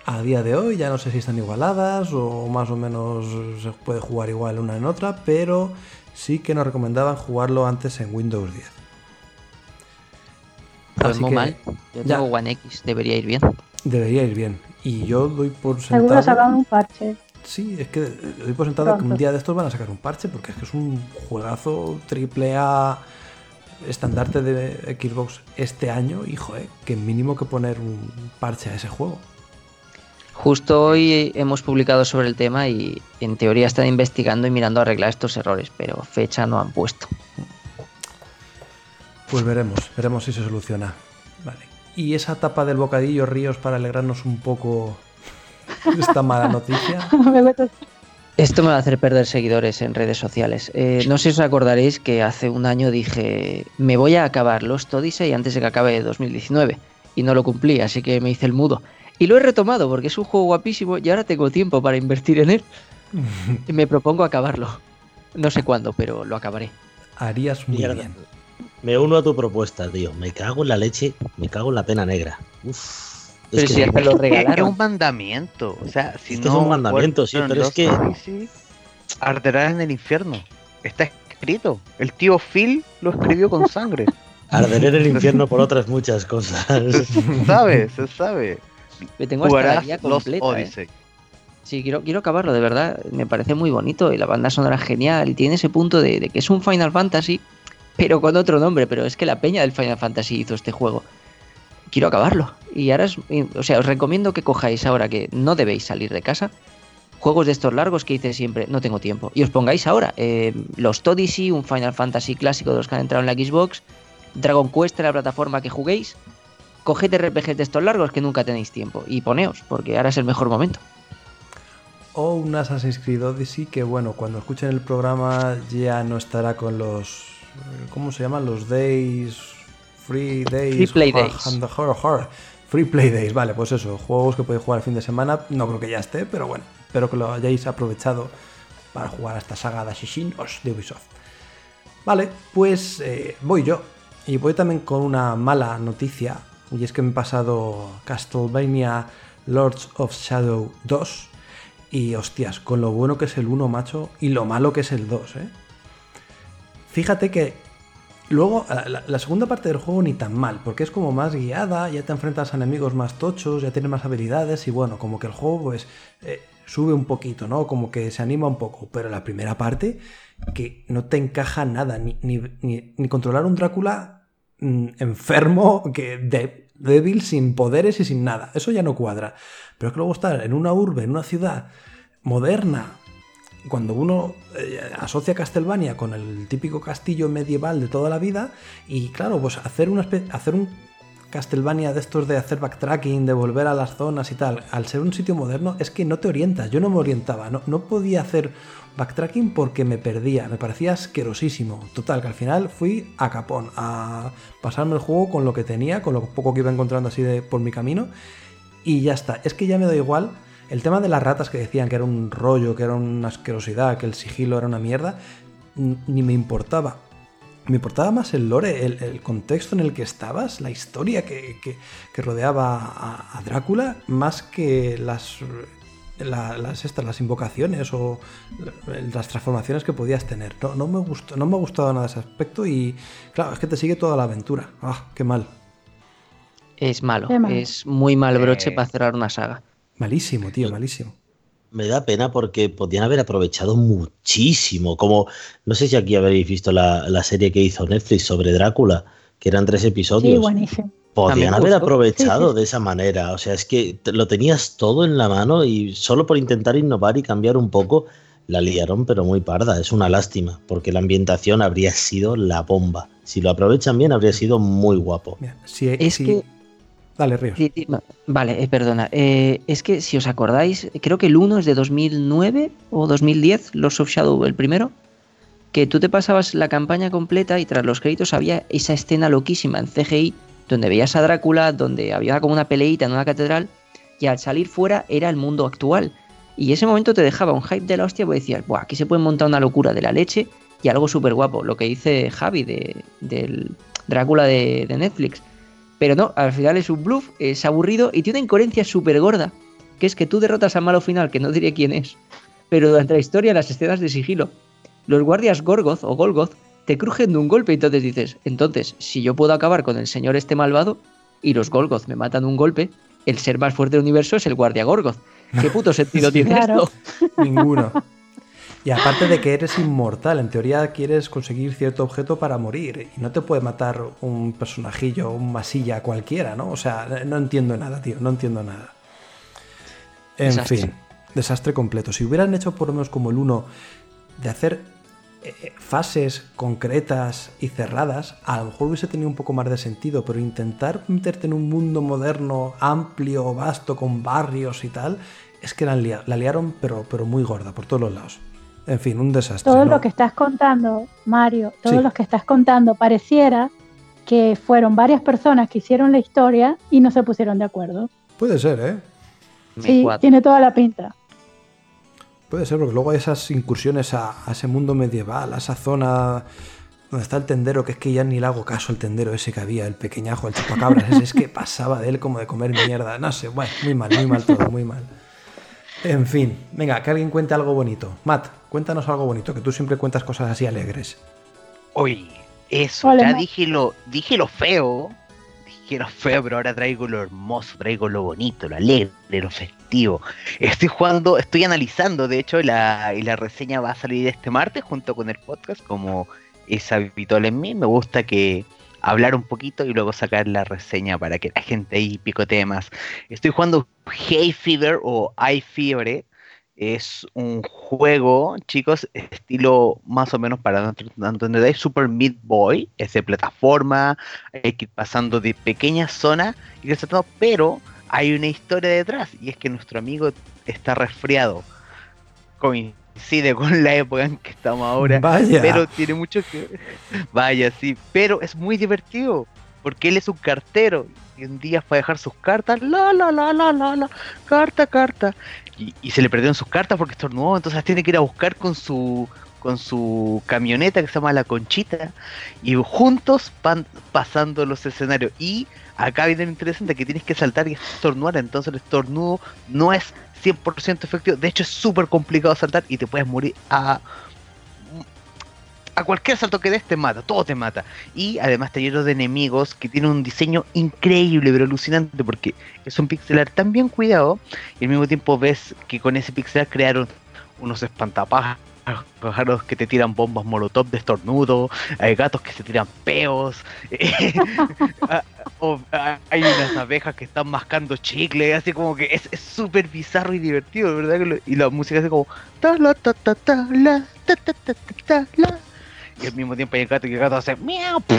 A día de hoy ya no sé si están igualadas o más o menos se puede jugar igual una en otra, pero sí que nos recomendaban jugarlo antes en Windows 10. Pues muy mal. Yo tengo One X, debería ir bien. Debería ir bien. Y yo doy por sentado. Seguro sacan un parche. Sí, es que doy por sentado que un día de estos van a sacar un parche, porque es que es un juegazo triple A estandarte de Xbox este año, y joder, que mínimo que poner un parche a ese juego. Justo hoy hemos publicado sobre el tema y en teoría están investigando y mirando a arreglar estos errores, pero fecha no han puesto. Pues veremos, veremos si se soluciona. Vale. Y esa tapa del bocadillo Ríos para alegrarnos un poco esta mala noticia. Esto me va a hacer perder seguidores en redes sociales. Eh, no sé si os acordaréis que hace un año dije, me voy a acabar Lost Odyssey antes de que acabe 2019. Y no lo cumplí, así que me hice el mudo. Y lo he retomado porque es un juego guapísimo y ahora tengo tiempo para invertir en él. me propongo acabarlo. No sé cuándo, pero lo acabaré. Harías muy bien. Me uno a tu propuesta, tío. Me cago en la leche, me cago en la pena negra. Uf. Pero si hasta lo regalaron. Es un mandamiento. O sea, si es no. es un mandamiento, sí, pero es que. Arderás en el infierno. Está escrito. El tío Phil lo escribió con sangre. Arderé en el infierno por otras muchas cosas. se sabe, se sabe. Me tengo hasta la guía completa. ¿eh? Sí, quiero, quiero acabarlo, de verdad. Me parece muy bonito y la banda sonora genial. Y tiene ese punto de, de que es un Final Fantasy, pero con otro nombre. Pero es que la peña del Final Fantasy hizo este juego quiero acabarlo. Y ahora, o sea, os recomiendo que cojáis ahora que no debéis salir de casa, juegos de estos largos que dice siempre, no tengo tiempo. Y os pongáis ahora eh, los Odyssey, un Final Fantasy clásico de los que han entrado en la Xbox, Dragon Quest, la plataforma que juguéis. Coged RPGs de estos largos que nunca tenéis tiempo y poneos, porque ahora es el mejor momento. O un Assassin's Creed Odyssey que, bueno, cuando escuchen el programa ya no estará con los. ¿Cómo se llaman? Los Days Free Days. Free Play Days. Free Play Days, vale, pues eso, juegos que podéis jugar el fin de semana. No creo que ya esté, pero bueno, espero que lo hayáis aprovechado para jugar a esta saga de Assassins de Ubisoft. Vale, pues eh, voy yo. Y voy también con una mala noticia. Y es que me he pasado Castlevania Lords of Shadow 2. Y hostias, con lo bueno que es el 1, macho, y lo malo que es el 2, ¿eh? Fíjate que Luego, la, segunda parte del juego ni tan mal, porque es como más guiada, ya te enfrentas a enemigos más tochos, ya tienes más habilidades y bueno, como que el juego pues eh, sube un poquito, ¿no? Como que se anima un poco, pero la primera parte que no te encaja nada, ni, ni, controlar un Drácula mm, enfermo, que débil, sin poderes y sin nada, eso ya no cuadra. Pero es que luego estar en una urbe, en una ciudad moderna, cuando uno eh, asocia Castlevania con el típico castillo medieval de toda la vida, y claro, pues hacer, una hacer un Castlevania de estos de hacer backtracking, de volver a las zonas y tal, al ser un sitio moderno, es que no te orientas. Yo no me orientaba, no, no podía hacer backtracking porque me perdía, me parecía asquerosísimo. Total, que al final fui a capón, a pasarme el juego con lo que tenía, con lo poco que iba encontrando así de, por mi camino, y ya está. Es que ya me da igual el tema de las ratas que decían que era un rollo, que era una asquerosidad, que el sigilo era una mierda, ni me importaba. me importaba más el lore, el, el contexto en el que estabas, la historia que, que- que rodeaba a, a Drácula, más que las, la- las, estas, las invocaciones o las transformaciones que podías tener. No, no, me gustó, no me ha gustado nada ese aspecto y claro, es que te sigue toda la aventura. Ah, qué mal. Es malo, Qué malo. es muy mal broche Eh. para cerrar una saga. Malísimo, tío, malísimo. Me da pena porque podían haber aprovechado muchísimo. Como, no sé si aquí habéis visto la, la serie que hizo Netflix sobre Drácula, que eran tres episodios. Sí, buenísimo. Podían haber aprovechado Sí, sí, sí. de esa manera. O sea, es que lo tenías todo en la mano y solo por intentar innovar y cambiar un poco, la liaron, pero muy parda. Es una lástima, porque la ambientación habría sido la bomba. Si lo aprovechan bien, habría sido muy guapo. Mira, si, Es si- que- Dale, Ríos. Vale, eh, perdona. Eh, es que si os acordáis, creo que el 1 es de 2009 o 2010, Lords of Shadow, el primero, que tú te pasabas la campaña completa y tras los créditos había esa escena loquísima en CGI donde veías a Drácula, donde había como una peleita en una catedral y al salir fuera era el mundo actual. Y ese momento te dejaba un hype de la hostia, porque decías, Buah, aquí se puede montar una locura de la leche y algo súper guapo, lo que dice Javi de, del Drácula de Netflix. Pero no, al final es un bluff, es aburrido y tiene una incoherencia súper gorda, que es que tú derrotas al malo final, que no diré quién es, pero durante la historia, en las escenas de sigilo, los guardias Gorgoth o Golgoth te crujen de un golpe y entonces dices, entonces, si yo puedo acabar con el señor este malvado y los Golgoth me matan de un golpe, el ser más fuerte del universo es el guardia Gorgoth. ¿Qué puto sentido tiene Claro. esto? Ninguno. Y aparte de que eres inmortal, en teoría quieres conseguir cierto objeto para morir. Y no te puede matar un personajillo, un masilla cualquiera, ¿no? O sea, no entiendo nada, tío, no entiendo nada. En Desastre. fin, desastre completo. Si hubieran hecho por lo menos como el 1 de hacer eh, fases concretas y cerradas, a lo mejor hubiese tenido un poco más de sentido, pero intentar meterte en un mundo moderno, amplio, vasto, con barrios y tal, es que la, lia- la liaron, pero, pero muy gorda por todos los lados. En fin, un desastre. Todo ¿no? lo que estás contando, Mario, todo Sí. lo que estás contando pareciera que fueron varias personas que hicieron la historia y no se pusieron de acuerdo. Puede ser, ¿eh? Sí, tiene toda la pinta. Puede ser, porque luego hay esas incursiones a, a ese mundo medieval, a esa zona donde está el tendero, que es que ya ni le hago caso al tendero ese que había, el pequeñajo, el chupacabras, ese es que pasaba de él como de comer mierda. No sé, bueno, muy mal, muy mal todo, muy mal. En fin, venga, que alguien cuente algo bonito. Matt, cuéntanos algo bonito, que tú siempre cuentas cosas así alegres. Oye, eso, Hola, ya dije lo, dije lo feo, dije lo feo, pero ahora traigo lo hermoso, traigo lo bonito, lo alegre, lo festivo. Estoy jugando, estoy analizando, de hecho, la, y la reseña va a salir este martes junto con el podcast, como es habitual en mí. Me gusta que hablar un poquito y luego sacar la reseña para que la gente ahí picotee más. Estoy jugando Hay Fever o I Fever. Es un juego, chicos, estilo más o menos para entender, Super Meat Boy, es de plataforma, hay que ir pasando de pequeñas zonas y resaltando, pero hay una historia detrás, y es que nuestro amigo está resfriado. Coincide con la época en que estamos ahora, Vaya. pero tiene mucho que. Vaya, sí, pero es muy divertido. Porque él es un cartero. Y un día fue a dejar sus cartas. La, la, la, la, la, la. Carta, carta. Y, y se le perdieron sus cartas porque estornudó. Entonces las tiene que ir a buscar con su con su camioneta que se llama La Conchita. Y juntos van pasando los escenarios. Y acá viene lo interesante que tienes que saltar y estornudar. Entonces el estornudo no es 100% efectivo. De hecho es súper complicado saltar y te puedes morir a a cualquier salto que des te mata, todo te mata. Y además está lleno de enemigos que tienen un diseño increíble, pero alucinante, porque es un pixel art tan bien cuidado, y al mismo tiempo ves que con ese pixel art crearon unos espantapájaros pájaros que te tiran bombas molotov de estornudo, hay gatos que se tiran peos, ah, hay unas abejas que están mascando chicle, así como que es súper bizarro y divertido, ¿verdad? Y la música así como ta la ta y al mismo tiempo hay el gato y el gato hace miau.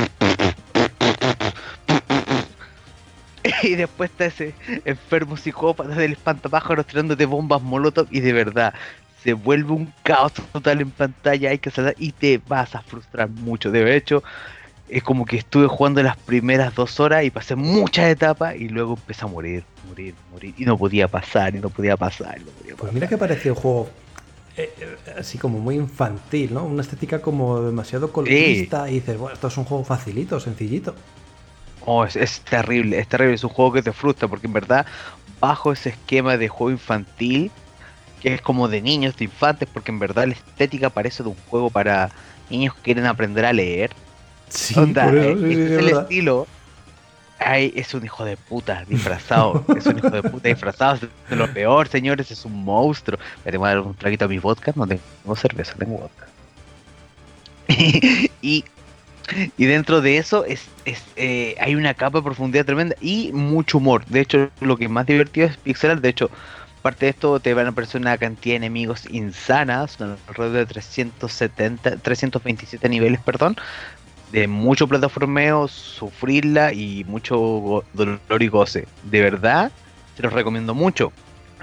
Y después está ese enfermo psicópata del espantapájaros tirándote bombas molotov y de verdad se vuelve un caos total en pantalla, hay que saltar y te vas a frustrar mucho. De hecho, es como que estuve jugando las primeras dos horas y pasé muchas etapas y luego empecé a morir, morir, morir y no podía pasar, y no podía pasar, y no podía Pues pasar. mira que parecía un juego eh, eh, así como muy infantil, ¿no? Una estética como demasiado colorista y dices, bueno, esto es un juego facilito, sencillito. Oh, es, es, terrible, es terrible, es un juego que te frustra porque en verdad bajo ese esquema de juego infantil que es como de niños, de infantes, porque en verdad la estética parece de un juego para niños que quieren aprender a leer. Sí, Onda, eso, sí, sí, es, es el estilo. Ay, es un hijo de puta disfrazado. es un hijo de puta disfrazado. Es lo peor, señores. Es un monstruo. Me tengo que dar un traguito a mi vodka. No tengo cerveza, tengo vodka. y, y dentro de eso es, es eh, hay una capa de profundidad tremenda y mucho humor. De hecho, lo que más divertido es pixelar. De hecho, Aparte de esto, te van a aparecer una cantidad de enemigos insanas, alrededor de 370, 327 niveles, perdón, de mucho plataformeo, sufrirla y mucho dolor y goce. De verdad, te los recomiendo mucho.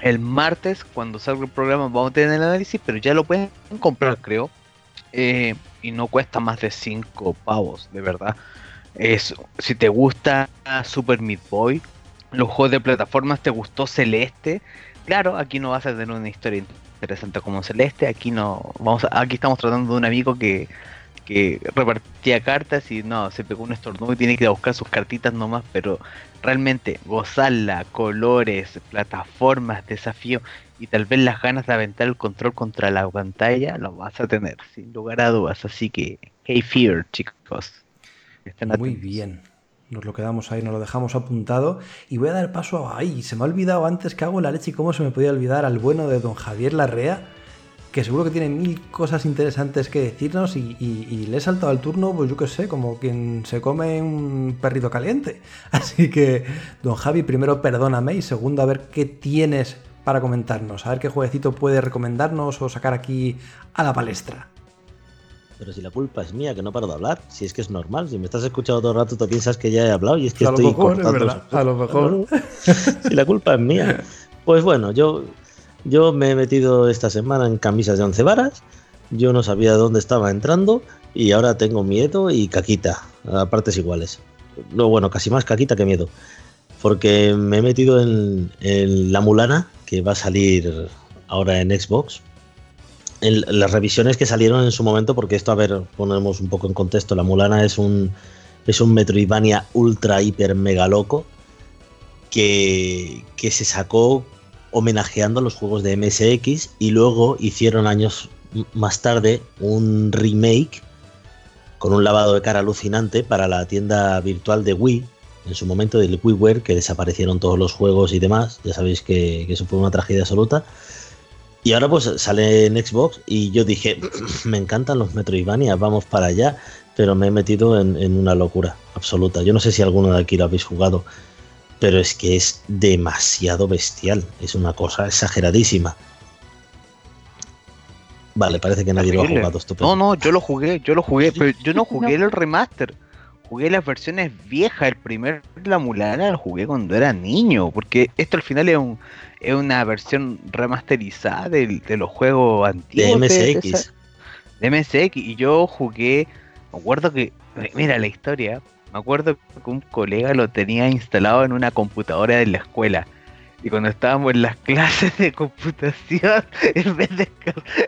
El martes, cuando salga el programa, vamos a tener el análisis, pero ya lo pueden comprar, creo. Eh, y no cuesta más de 5 pavos, de verdad. Es, si te gusta Super Meat Boy, los juegos de plataformas, te gustó Celeste, claro, aquí no vas a tener una historia interesante como Celeste, aquí no, vamos a, aquí estamos tratando de un amigo que, que repartía cartas y no, se pegó un estornudo y tiene que ir a buscar sus cartitas nomás, pero realmente gozarla, colores, plataformas, desafío y tal vez las ganas de aventar el control contra la pantalla, lo vas a tener, sin lugar a dudas, así que, hey fear, chicos. Muy bien. Nos lo quedamos ahí, nos lo dejamos apuntado. Y voy a dar paso a. ¡Ay! Se me ha olvidado antes que hago la leche y cómo se me podía olvidar al bueno de don Javier Larrea, que seguro que tiene mil cosas interesantes que decirnos. Y, y, y le he saltado al turno, pues yo qué sé, como quien se come un perrito caliente. Así que, don Javi, primero perdóname y segundo, a ver qué tienes para comentarnos. A ver qué jueguecito puede recomendarnos o sacar aquí a la palestra. Pero si la culpa es mía, que no paro de hablar, si es que es normal, si me estás escuchando todo el rato, tú piensas que ya he hablado y es que a estoy lo mejor, cortando. es verdad, a lo mejor. si la culpa es mía. Pues bueno, yo, yo me he metido esta semana en camisas de once varas, yo no sabía dónde estaba entrando y ahora tengo miedo y caquita, a partes iguales. No, bueno, casi más caquita que miedo. Porque me he metido en, la Mulana, que va a salir ahora en Xbox, en las revisiones que salieron en su momento, porque esto, a ver, ponemos un poco en contexto, la Mulana es un, es un Metroidvania ultra, hiper, mega loco, que, que se sacó homenajeando a los juegos de MSX y luego hicieron años más tarde un remake con un lavado de cara alucinante para la tienda virtual de Wii, en su momento del WiiWare, que desaparecieron todos los juegos y demás, ya sabéis que, eso fue una tragedia absoluta. Y ahora pues sale en Xbox y yo dije, me encantan los Metroidvania, vamos para allá, pero me he metido en, en, una locura absoluta. Yo no sé si alguno de aquí lo habéis jugado, pero es que es demasiado bestial, es una cosa exageradísima. Vale, parece que nadie lo ha jugado. Estupendo. No, no, yo lo jugué, yo lo jugué, pero yo no jugué el remaster. Jugué las versiones viejas, el primer La Mulana lo jugué cuando era niño, porque esto al final es un, es una versión remasterizada de, de los juegos antiguos. De MSX. De, esa, de, MSX. Y yo jugué, me acuerdo que, mira la historia, me acuerdo que un colega lo tenía instalado en una computadora de la escuela. Y cuando estábamos en las clases de computación, en vez de,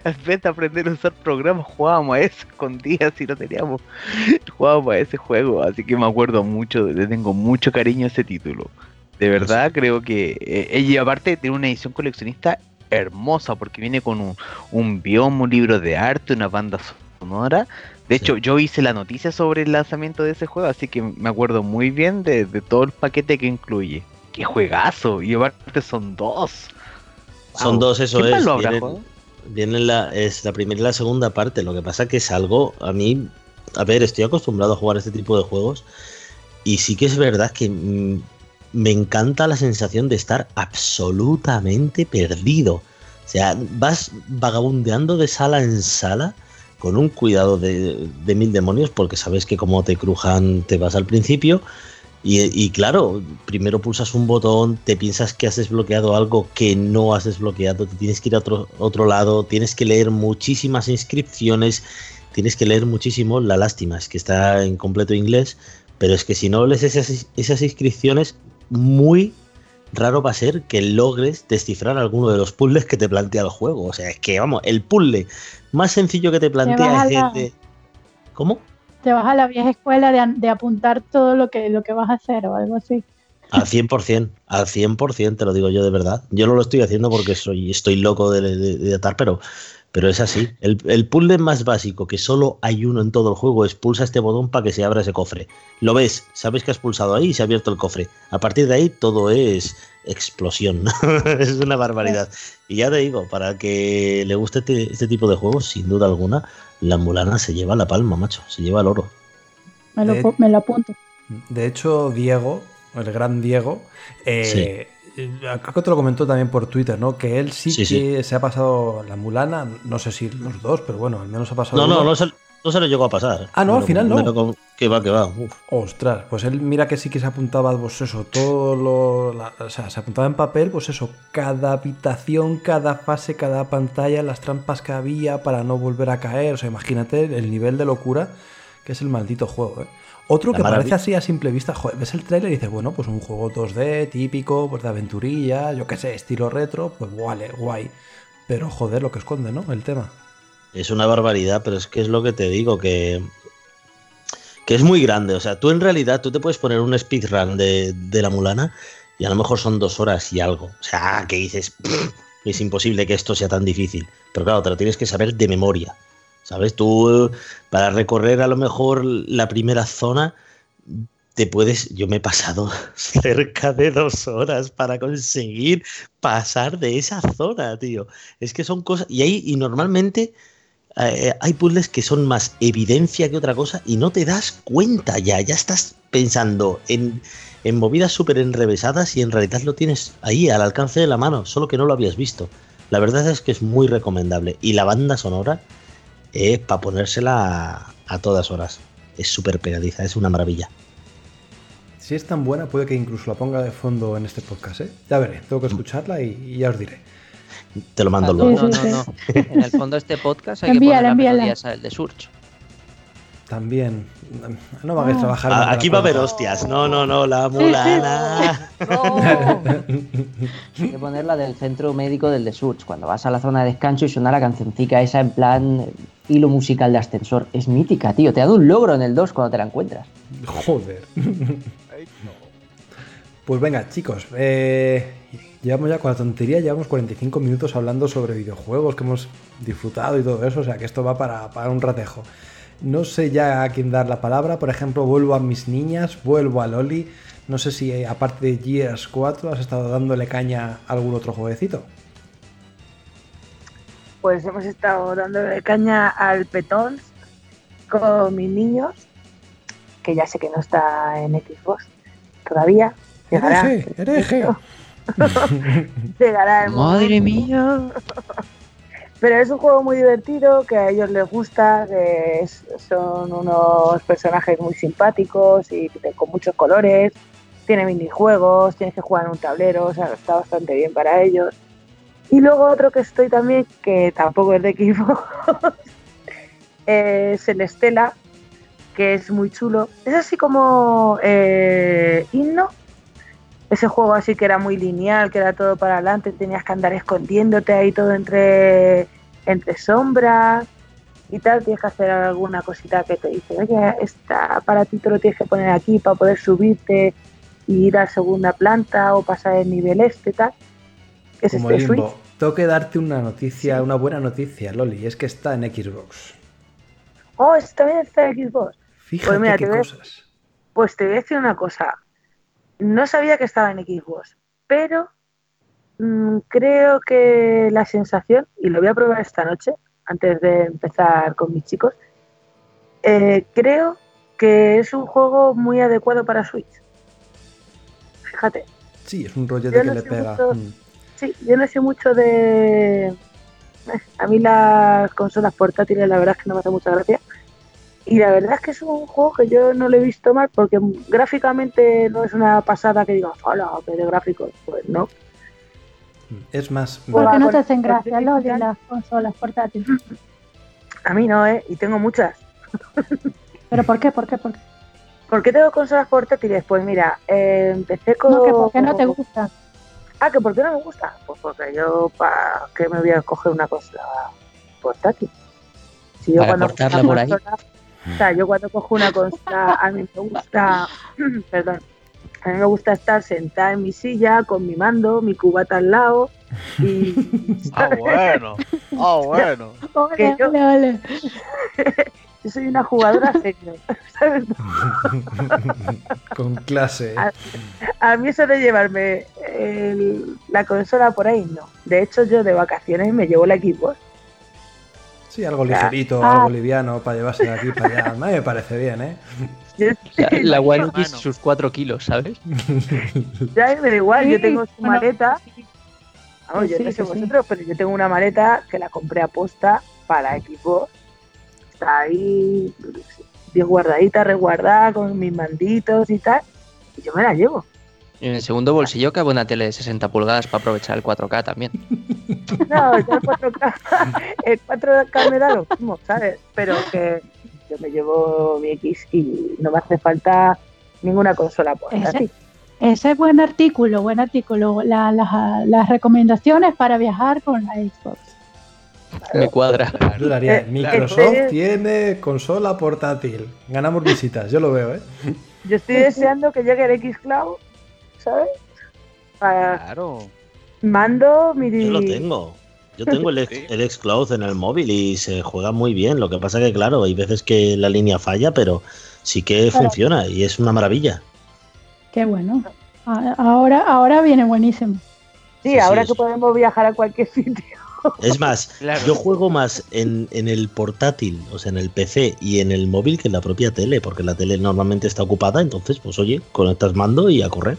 en vez de aprender a usar programas, jugábamos a eso escondidas y no teníamos. Jugábamos a ese juego. Así que me acuerdo mucho, le tengo mucho cariño a ese título. De verdad creo que eh, y aparte tiene una edición coleccionista hermosa porque viene con un, un bioma, un libro de arte, una banda sonora. De hecho, sí. yo hice la noticia sobre el lanzamiento de ese juego, así que me acuerdo muy bien de, de todo el paquete que incluye. ¡Qué juegazo! Y aparte son dos. Son wow. dos, eso es. Lo habrá la, es la primera y la segunda parte. Lo que pasa que es algo, a mí, a ver, estoy acostumbrado a jugar este tipo de juegos. Y sí que es verdad que mmm, me encanta la sensación de estar absolutamente perdido. O sea, vas vagabundeando de sala en sala con un cuidado de, de mil demonios porque sabes que como te crujan te vas al principio. Y, y, claro, primero pulsas un botón, te piensas que has desbloqueado algo que no has desbloqueado, te tienes que ir a otro, otro lado, tienes que leer muchísimas inscripciones, tienes que leer muchísimo. La lástima es que está en completo inglés, pero es que si no lees esas, esas inscripciones, muy, raro va a ser que logres descifrar alguno de los puzzles que te plantea el juego. O sea, es que, vamos, el puzzle más sencillo que te plantea es el de... ¿Cómo? Te vas a la vieja escuela de, de, apuntar todo lo que, lo que vas a hacer o algo así. Al 100%, al 100%, te lo digo yo de verdad. Yo no lo estoy haciendo porque soy, estoy loco de, de, de atar, pero pero es así. El, el, puzzle más básico, que solo hay uno en todo el juego, es pulsa este botón para que se abra ese cofre. Lo ves, sabes que has pulsado ahí y se ha abierto el cofre. A partir de ahí todo es explosión. es una barbaridad. Y ya te digo, para que le guste este, este, tipo de juegos, sin duda alguna, la mulana se lleva la palma, macho. Se lleva el oro. Me lo, de, me lo apunto. De hecho, Diego, el gran Diego, eh, sí creo que te lo comentó también por Twitter, ¿no? Que él sí, sí que sí. se ha pasado la mulana, no sé si los dos, pero bueno, al menos ha pasado. No, no, no se, no se, lo llegó a pasar. Ah, no, al final no. Con, que va, que va. Uf. Ostras, pues él mira que sí que se apuntaba, pues eso, todo lo. La, o sea, se apuntaba en papel, pues eso, cada habitación, cada fase, cada pantalla, las trampas que había para no volver a caer. O sea, imagínate el nivel de locura que es el maldito juego, ¿eh? Otro que parece así a simple vista, joder, ves el trailer y dices, bueno, pues un juego 2D típico, pues de aventurilla, yo qué sé, estilo retro, pues vale, guay. Pero joder, lo que esconde, ¿no? El tema. Es una barbaridad, pero es que es lo que te digo, que, que es muy grande. O sea, tú en realidad, tú te puedes poner un speedrun de, de la mulana y a lo mejor son dos horas y algo. O sea, que dices, es imposible que esto sea tan difícil. Pero claro, te lo tienes que saber de memoria. ¿Sabes? Tú, para recorrer a lo mejor la primera zona, te puedes. Yo me he pasado cerca de dos horas para conseguir pasar de esa zona, tío. Es que son cosas. Y ahí, y normalmente. Eh, hay puzzles que son más evidencia que otra cosa y no te das cuenta ya, ya estás pensando en, en movidas súper enrevesadas y en realidad lo tienes ahí al alcance de la mano, solo que no lo habías visto. La verdad es que es muy recomendable y la banda sonora es para ponérsela a, a, todas horas. Es súper pegadiza, es una maravilla. Si es tan buena, puede que incluso la ponga de fondo en este podcast. ¿eh? Ya veré, tengo que escucharla y, y ya os diré. Te lo mando no, luego. No, no, no. En el fondo de este podcast hay envíala, que poner la el de Surge. También. No hagáis Ah. trabajar. Ah, aquí va a haber hostias. No, no, no, la mulana. Hay que poner la del centro médico del de Surge. Cuando vas a la zona de descanso y suena la cancioncica esa en plan eh, hilo musical de ascensor. Es mítica, tío. Te ha dado un logro en el 2 cuando te la encuentras. Joder. Pues venga, chicos. Eh, llevamos ya con la tontería, llevamos 45 minutos hablando sobre videojuegos que hemos disfrutado y todo eso. O sea que esto va para, para un ratejo. No sé ya a quién dar la palabra. Por ejemplo, vuelvo a mis niñas, vuelvo a Loli. No sé si eh, aparte de Gears 4 has estado dándole caña a algún otro jueguecito. Pues hemos estado dándole caña al Petons con mis niños, que ya sé que no está en Xbox todavía. Llegará. Hereje, hereje. Llegará el Madre mía. Pero es un juego muy divertido, que a ellos les gusta, que es- son unos personajes muy simpáticos y con muchos colores, tiene minijuegos, tienes que jugar en un tablero, o sea, está bastante bien para ellos. Y luego otro que estoy también, que tampoco es de equipo, es el Estela, que es muy chulo. Es así como eh, himno, ese juego así que era muy lineal, que era todo para adelante, tenías que andar escondiéndote ahí todo entre, entre sombras y tal, tienes que hacer alguna cosita que te dice, oye, este aparatito lo tienes que poner aquí para poder subirte y ir a segunda planta o pasar el nivel este, tal. Es Como este limbo. Switch. Tengo que darte una noticia, una buena noticia, Loli. Es que está en Xbox. Oh, también está en Xbox. Fíjate Pues mira, qué te cosas. Pues te voy a decir una cosa. No sabía que estaba en Xbox, pero mm, creo que la sensación, y lo voy a probar esta noche, antes de empezar con mis chicos, eh, creo que es un juego muy adecuado para Switch. Fíjate, Sí, es un rollete Yo que le pega. Mm. Sí, yo no sé mucho de... A mí las consolas portátiles la verdad es que no me hace mucha gracia. Y la verdad es que es un juego que yo no lo he visto mal porque gráficamente no es una pasada que digas, hola, que de gráficos. Pues no. Es más, ¿Por qué no te hacen gracia los de las consolas portátiles? A mí no, ¿eh? Y tengo muchas. ¿Pero por qué? ¿Por qué? ¿Por qué? ¿Por qué tengo consolas portátiles? Pues mira, eh, empecé con... No, que ¿por qué no te gusta? Ah, que por qué no me gusta. Pues porque yo, ¿para qué me voy a coger una cosa portátil? Si yo Para cuando por una ahí. consola- o sea, yo cuando cojo una consola, a mí me gusta, perdón, a mí me gusta estar sentada en mi silla con mi mando, mi cubata al lado y Ah, bueno. Ah, bueno. Que Ole, yo- ole, ole. yo soy una jugadora serio. ¿sabes? Con clase. Ah, A mí eso de llevarme el- la consola por ahí, no. De hecho, yo de vacaciones me llevo la equipo. Sí, algo ligerito, Ah. algo liviano para llevarse de aquí para allá. A mí me parece bien, ¿eh? La, la One. X sus 4 kilos, ¿sabes? Ya me da igual, yo tengo su bueno, maleta. Vamos, yo Sí, no sé sí. vosotros, pero yo tengo una maleta que la compré a posta para equipo. Está ahí, bien guardadita, resguardada, con mis manditos y tal. Y yo me la llevo. Y en el segundo bolsillo cabe una tele de 60 pulgadas para aprovechar el 4K también. No, el 4K, el 4K me da lo mismo, ¿sabes? Pero que yo me llevo mi X y no me hace falta ninguna consola por Ese- así. Ese es buen artículo, buen artículo. La- las- las recomendaciones para viajar con la Xbox. Me cuadra. Eh, Microsoft eh, tiene consola portátil. Ganamos visitas, yo lo veo, ¿eh? Yo estoy deseando que llegue el X Cloud, ¿sabes? Para Claro. mando mi. Yo lo tengo. Yo tengo el, Xcloud en el móvil y se juega muy bien. Lo que pasa que, claro, hay veces que la línea falla, pero sí que Claro. funciona y es una maravilla. Qué bueno. Ahora, ahora viene buenísimo. Sí, Sí, ahora sí, que es- podemos viajar a cualquier sitio. Es más, Claro. yo juego más en, en el portátil, o sea, en el PC y en el móvil que en la propia tele, porque la tele normalmente está ocupada, entonces, pues oye, conectas mando y a correr.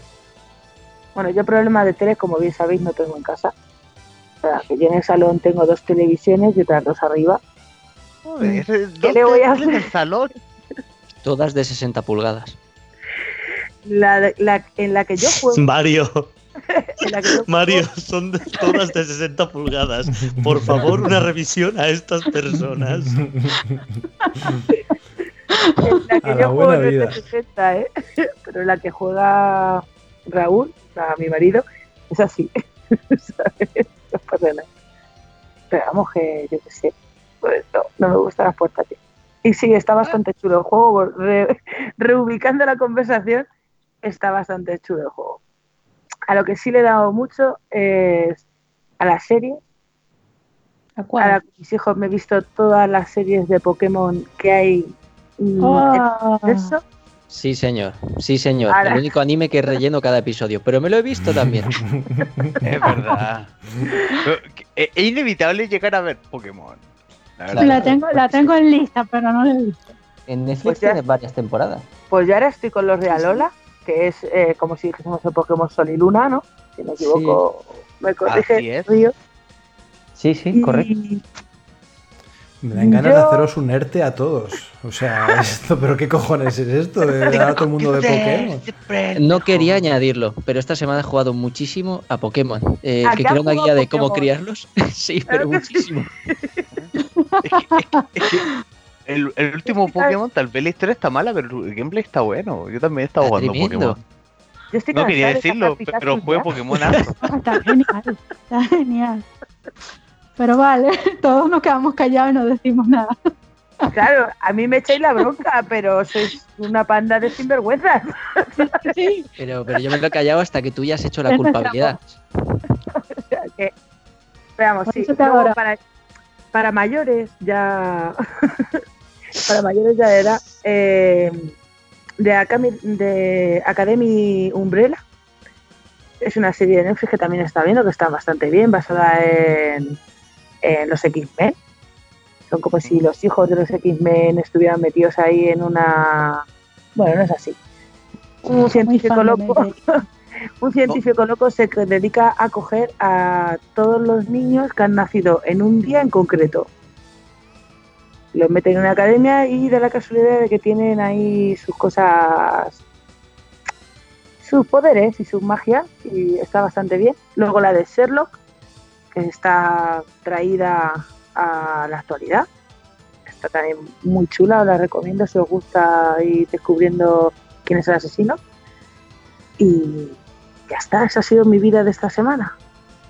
Bueno, yo problema de tele, como bien sabéis, no tengo en casa. O sea, que yo en el salón tengo dos televisiones y otras dos arriba. Joder, ¿Qué le voy a ¿dónde hacer? el salón? Todas de 60 pulgadas. La, de- la- en la que yo juego. Mario, Mario, son de- todas de 60 pulgadas. Por favor, una revisión a estas personas. En la que A yo la juego no es de vida. 60, ¿eh? Pero en la que juega Raúl, a mi marido, es así. ¿Sabes? No pasa nada. Pero vamos, que yo qué sé. Pues no, no me gustan las portátiles. Y sí, está bastante chulo el juego. re- reubicando la conversación, está bastante chulo el juego. A lo que sí le he dado mucho es a la serie. ¿A cuál? Ahora con mis hijos me he visto todas las series de Pokémon que hay. mm, Ah, en eso. Sí, señor. Sí, señor. Ahora- El único anime que relleno cada episodio. Pero me lo he visto también. Es verdad. Que- Es inevitable llegar a ver Pokémon. La verdad. la tengo, la tengo en lista, pero no la he visto. En Netflix Pues ya- tiene varias temporadas. Pues yo ahora estoy con los de Alola, que es eh, como si dijésemos el Pokémon Sol y Luna, ¿no? Si me equivoco, me corrige Así es. Río. Sí, sí, Y- correcto. Me dan ganas de haceros un ERTE a todos. O sea, esto, pero ¿qué cojones es esto? De dar a todo el mundo de Pokémon. No quería añadirlo, pero esta semana he jugado muchísimo a Pokémon. Eh, ¿A que quiero una guía de cómo criarlos. sí, pero sí. muchísimo. Es que- es que- es que el, el último Pokémon, tal vez la historia está mala, pero el gameplay está bueno. Yo también he estado Está jugando tremendo. Pokémon. Yo estoy No quería de decirlo, pero juego ya. Pokémon Está genial, está genial. Pero vale, todos nos quedamos callados y no decimos nada. Claro, a mí me echáis la bronca, pero sois una panda de sinvergüenzas. Sí, Pero, pero yo me lo he callado hasta que tú ya has hecho la Es culpabilidad. O sea que, veamos, sí. para, para mayores, ya. Para mayores ya era. eh, de, Academy, de Academy Umbrella. Es una serie de Netflix que también está viendo, que está bastante bien, basada en, en los X-Men. Son como si los hijos de los X-Men estuvieran metidos ahí en una. Bueno, no es así. Un científico loco un científico loco se dedica a coger a todos los niños que han nacido en un día en concreto. Los mete en una academia y da la casualidad de que tienen ahí sus cosas, sus poderes y sus magias y está bastante bien. Luego la de Sherlock, que está traída a la actualidad. Está también muy chula, os la recomiendo si os gusta ir descubriendo quién es el asesino. Y ya está, esa ha sido mi vida de esta semana.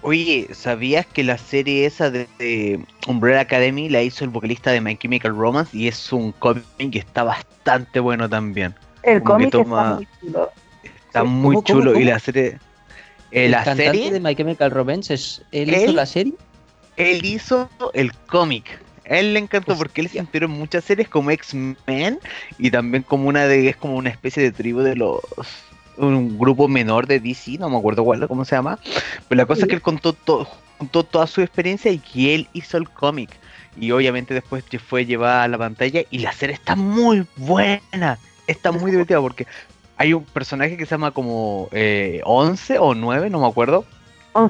Oye, ¿sabías que la serie esa de, de Umbrella Academy la hizo el vocalista de My Chemical Romance y es un cómic que está bastante bueno también? El Como cómic toma- está muy chulo. Está Sí. muy ¿Cómo, cómo, chulo y la serie... eh, el la cantante serie, de My Chemical Romance es él hizo la serie. él hizo el cómic. A él le encantó porque él se inspiró en muchas series como X-Men y también como una de es como una especie de tribu de los un grupo menor de DC, no me acuerdo cuál, cómo se llama, pero la cosa es que él contó todo contó toda su experiencia y que él hizo el cómic. Y obviamente después fue llevada a la pantalla y la serie está muy buena, está muy divertida porque hay un personaje que se llama como eh, 11 o 9, no me acuerdo,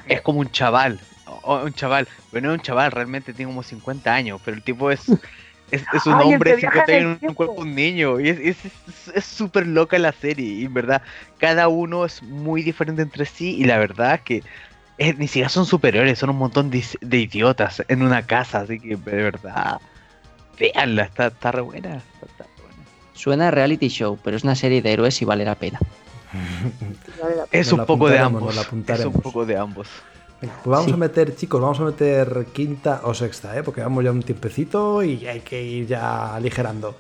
es como un chaval, o un chaval, pero no es un chaval, realmente tiene como 50 años, pero el tipo es es, es un Ay, hombre que de viaja 50 en un cuerpo de un niño, y es es- es- es súper loca la serie, y en verdad, cada uno es muy diferente entre sí, y la verdad es que eh, ni siquiera son superiores, son un montón de, idiotas en una casa, así que de verdad, véanla, está, está re buena, está- está re buena. Suena a reality show, pero es una serie de héroes y vale la pena. Vale la Es un poco de ambos, es un poco de ambos. Pues vamos Sí. a meter, chicos, vamos a meter quinta o sexta, ¿eh? porque vamos ya un tiempecito y hay que ir ya aligerando.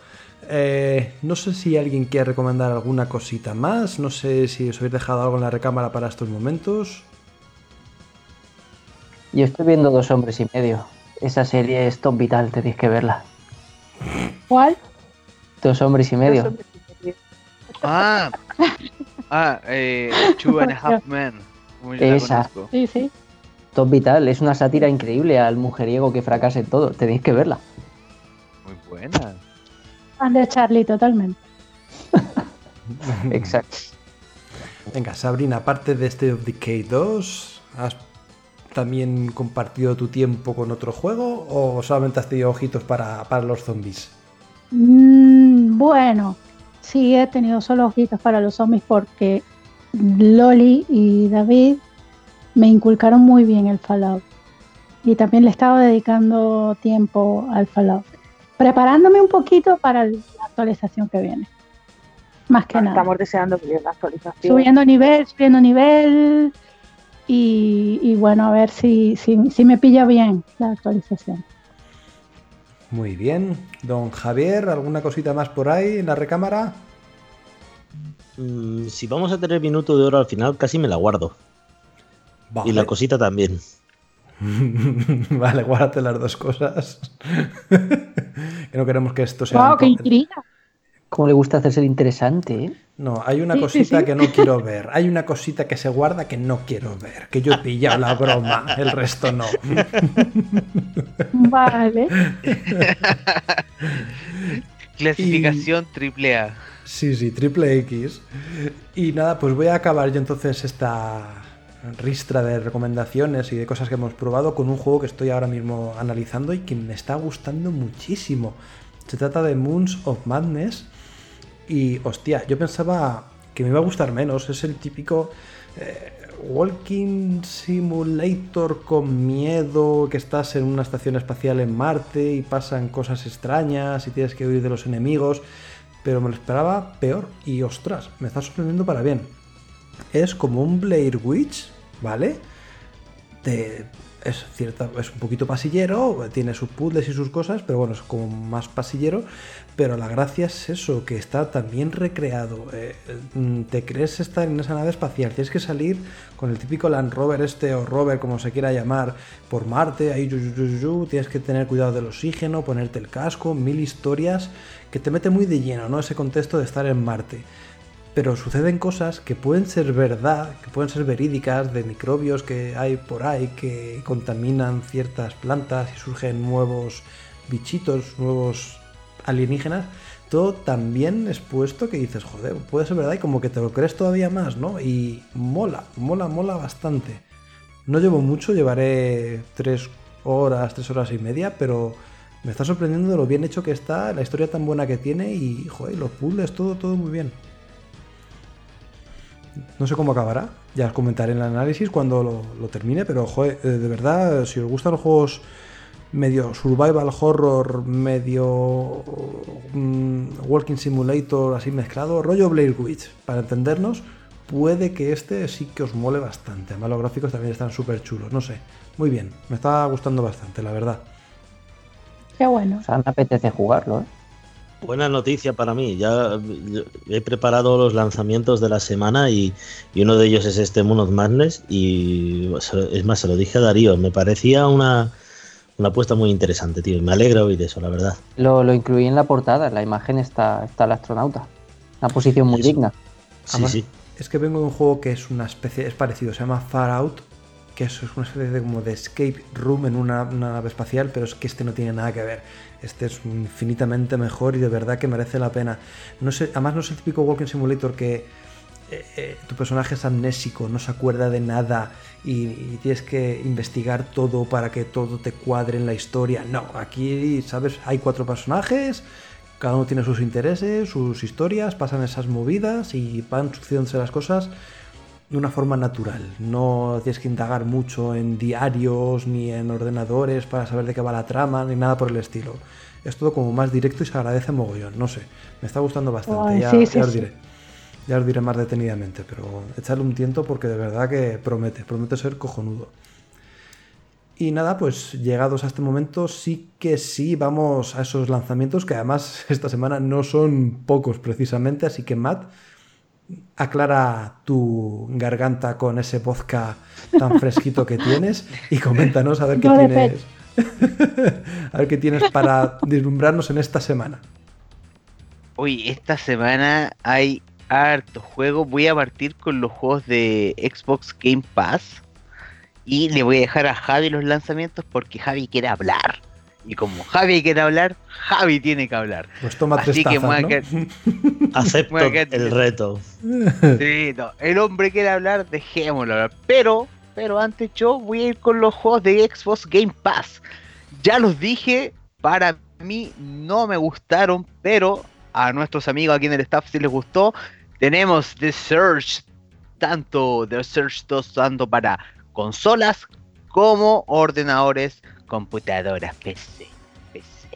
Eh, no sé si alguien quiere recomendar alguna cosita más, no sé si os habéis dejado algo en la recámara para estos momentos. Yo estoy viendo Dos Hombres y Medio. Esa serie es top vital, tenéis que verla. ¿Cuál? Dos Hombres y Medio. Ah, ah, eh, Two and a Half Men. Esa. Sí, sí. Top vital, es una sátira increíble al mujeriego que fracasa en todo. Tenéis que verla. Muy buena. Fan de Charlie, totalmente. Exacto. Venga, Sabrina, aparte de State of Decay 2, ¿has también compartido tu tiempo con otro juego o solamente has tenido ojitos para, para los zombies? Mm, bueno, sí he tenido solo ojitos para los zombies porque Loli y David me inculcaron muy bien el Fallout. Y también le estaba dedicando tiempo al Fallout. Preparándome un poquito para la actualización que viene. Más que nada. Estamos deseando que llegue la actualización. Subiendo nivel, subiendo nivel. Y, y bueno, a ver si, si, si me pilla bien la actualización. Muy bien. Don Javier, ¿alguna cosita más por ahí en la recámara? Mm, si vamos a tener minuto de oro al final, casi me la guardo. Y la cosita también. vale, guárdate las dos cosas. que no queremos que esto sea. ¡Wow, qué intriga! Cómo le gusta hacerse el interesante, ¿eh? No, hay una Sí, cosita sí. que no quiero ver. Hay una cosita que se guarda que no quiero ver. Que yo he pillado la broma, el resto no. Vale. Clasificación triple A. Sí, sí, triple X. Y nada, pues voy a acabar yo entonces esta ristra de recomendaciones y de cosas que hemos probado con un juego que estoy ahora mismo analizando y que me está gustando muchísimo. Se trata de Moons of Madness. Y hostia, yo pensaba que me iba a gustar menos. Es el típico eh, Walking Simulator con miedo, que estás en una estación espacial en Marte y pasan cosas extrañas y tienes que huir de los enemigos. Pero me lo esperaba peor y ostras, me está sorprendiendo para bien. Es como un Blair Witch, ¿vale? Es, cierta, es un poquito pasillero, tiene sus puzzles y sus cosas, pero bueno, es como más pasillero. Pero la gracia es eso, que está también recreado. eh, mm, te crees estar en esa nave espacial, tienes que salir con el típico Land Rover este o Rover, como se quiera llamar, por Marte, ahí yu, yu, yu, tienes que tener cuidado del oxígeno, ponerte el casco, mil historias que te mete muy de lleno, ¿no? Ese contexto de estar en Marte pero suceden cosas que pueden ser verdad, que pueden ser verídicas, de microbios que hay por ahí que contaminan ciertas plantas y surgen nuevos bichitos, nuevos alienígenas, todo tan bien expuesto que dices, joder, puede ser verdad y como que te lo crees todavía más, ¿no? Y mola, mola, mola bastante. No llevo mucho, llevaré tres horas, tres horas y media, pero me está sorprendiendo de lo bien hecho que está, la historia tan buena que tiene y, joder, los puzzles, todo, todo muy bien. No sé cómo acabará, ya os comentaré en el análisis cuando lo, lo termine, pero joder, eh, de verdad, si os gustan los juegos medio survival horror, medio mm, walking simulator así mezclado, rollo Blair Witch, para entendernos, puede que este sí que os mole bastante. Además, los gráficos también están súper chulos. No sé, muy bien. Me está gustando bastante, la verdad. Qué bueno. O sea, me apetece jugarlo, ¿eh? Buena noticia para mí. Ya yo he preparado los lanzamientos de la semana y, y uno de ellos es este Moon of Madness. Y es más, se lo dije a Darío. Me parecía una, una apuesta muy interesante, tío. y Me alegra oír eso, la verdad. Lo, lo incluí en la portada, en la imagen está, está el astronauta. Una posición muy Eso. digna. Sí, Además, sí. Es que vengo de un juego que es una especie, es parecido, se llama Far Out, que eso es una especie de como de escape room en una, nave espacial, pero es que este no tiene nada que ver. Este es infinitamente mejor y de verdad que merece la pena. No sé, además no es el típico Walking Simulator que eh, eh, tu personaje es amnésico, no se acuerda de nada y, y tienes que investigar todo para que todo te cuadre en la historia. No, aquí, ¿sabes? Hay cuatro personajes, cada uno tiene sus intereses, sus historias, pasan esas movidas y van sucediéndose las cosas de una forma natural. No tienes que indagar mucho en diarios ni en ordenadores para saber de qué va la trama ni nada por el estilo. Es todo como más directo y se agradece mogollón. No sé, me está gustando bastante. Ya, sí, sí, ya os sí. diré. Ya os diré más detenidamente, pero echarle un tiento porque de verdad que promete, promete ser cojonudo. Y nada, pues llegados a este momento, sí que sí vamos a esos lanzamientos que además esta semana no son pocos precisamente, así que Matt, aclara tu garganta con ese vodka tan fresquito que tienes y coméntanos a ver qué No tienes. a ver qué tienes para deslumbrarnos en esta semana. Uy, esta semana hay harto juego. Voy a partir con los juegos de Xbox Game Pass. Y le voy a dejar a Javi los lanzamientos porque Javi quiere hablar. Y como Javi quiere hablar, Javi tiene que hablar. Pues toma tres Así que tazas, a ¿no? Acepto que- el reto. Sí, no, el hombre quiere hablar, dejémoslo hablar. Pero, pero antes yo voy a ir con los juegos de Xbox Game Pass. Ya los dije, para mí no me gustaron, pero a nuestros amigos aquí en el staff sí les gustó. Tenemos The Search, tanto The Search 2 tanto para consolas como ordenadores, computadoras, PC. PC.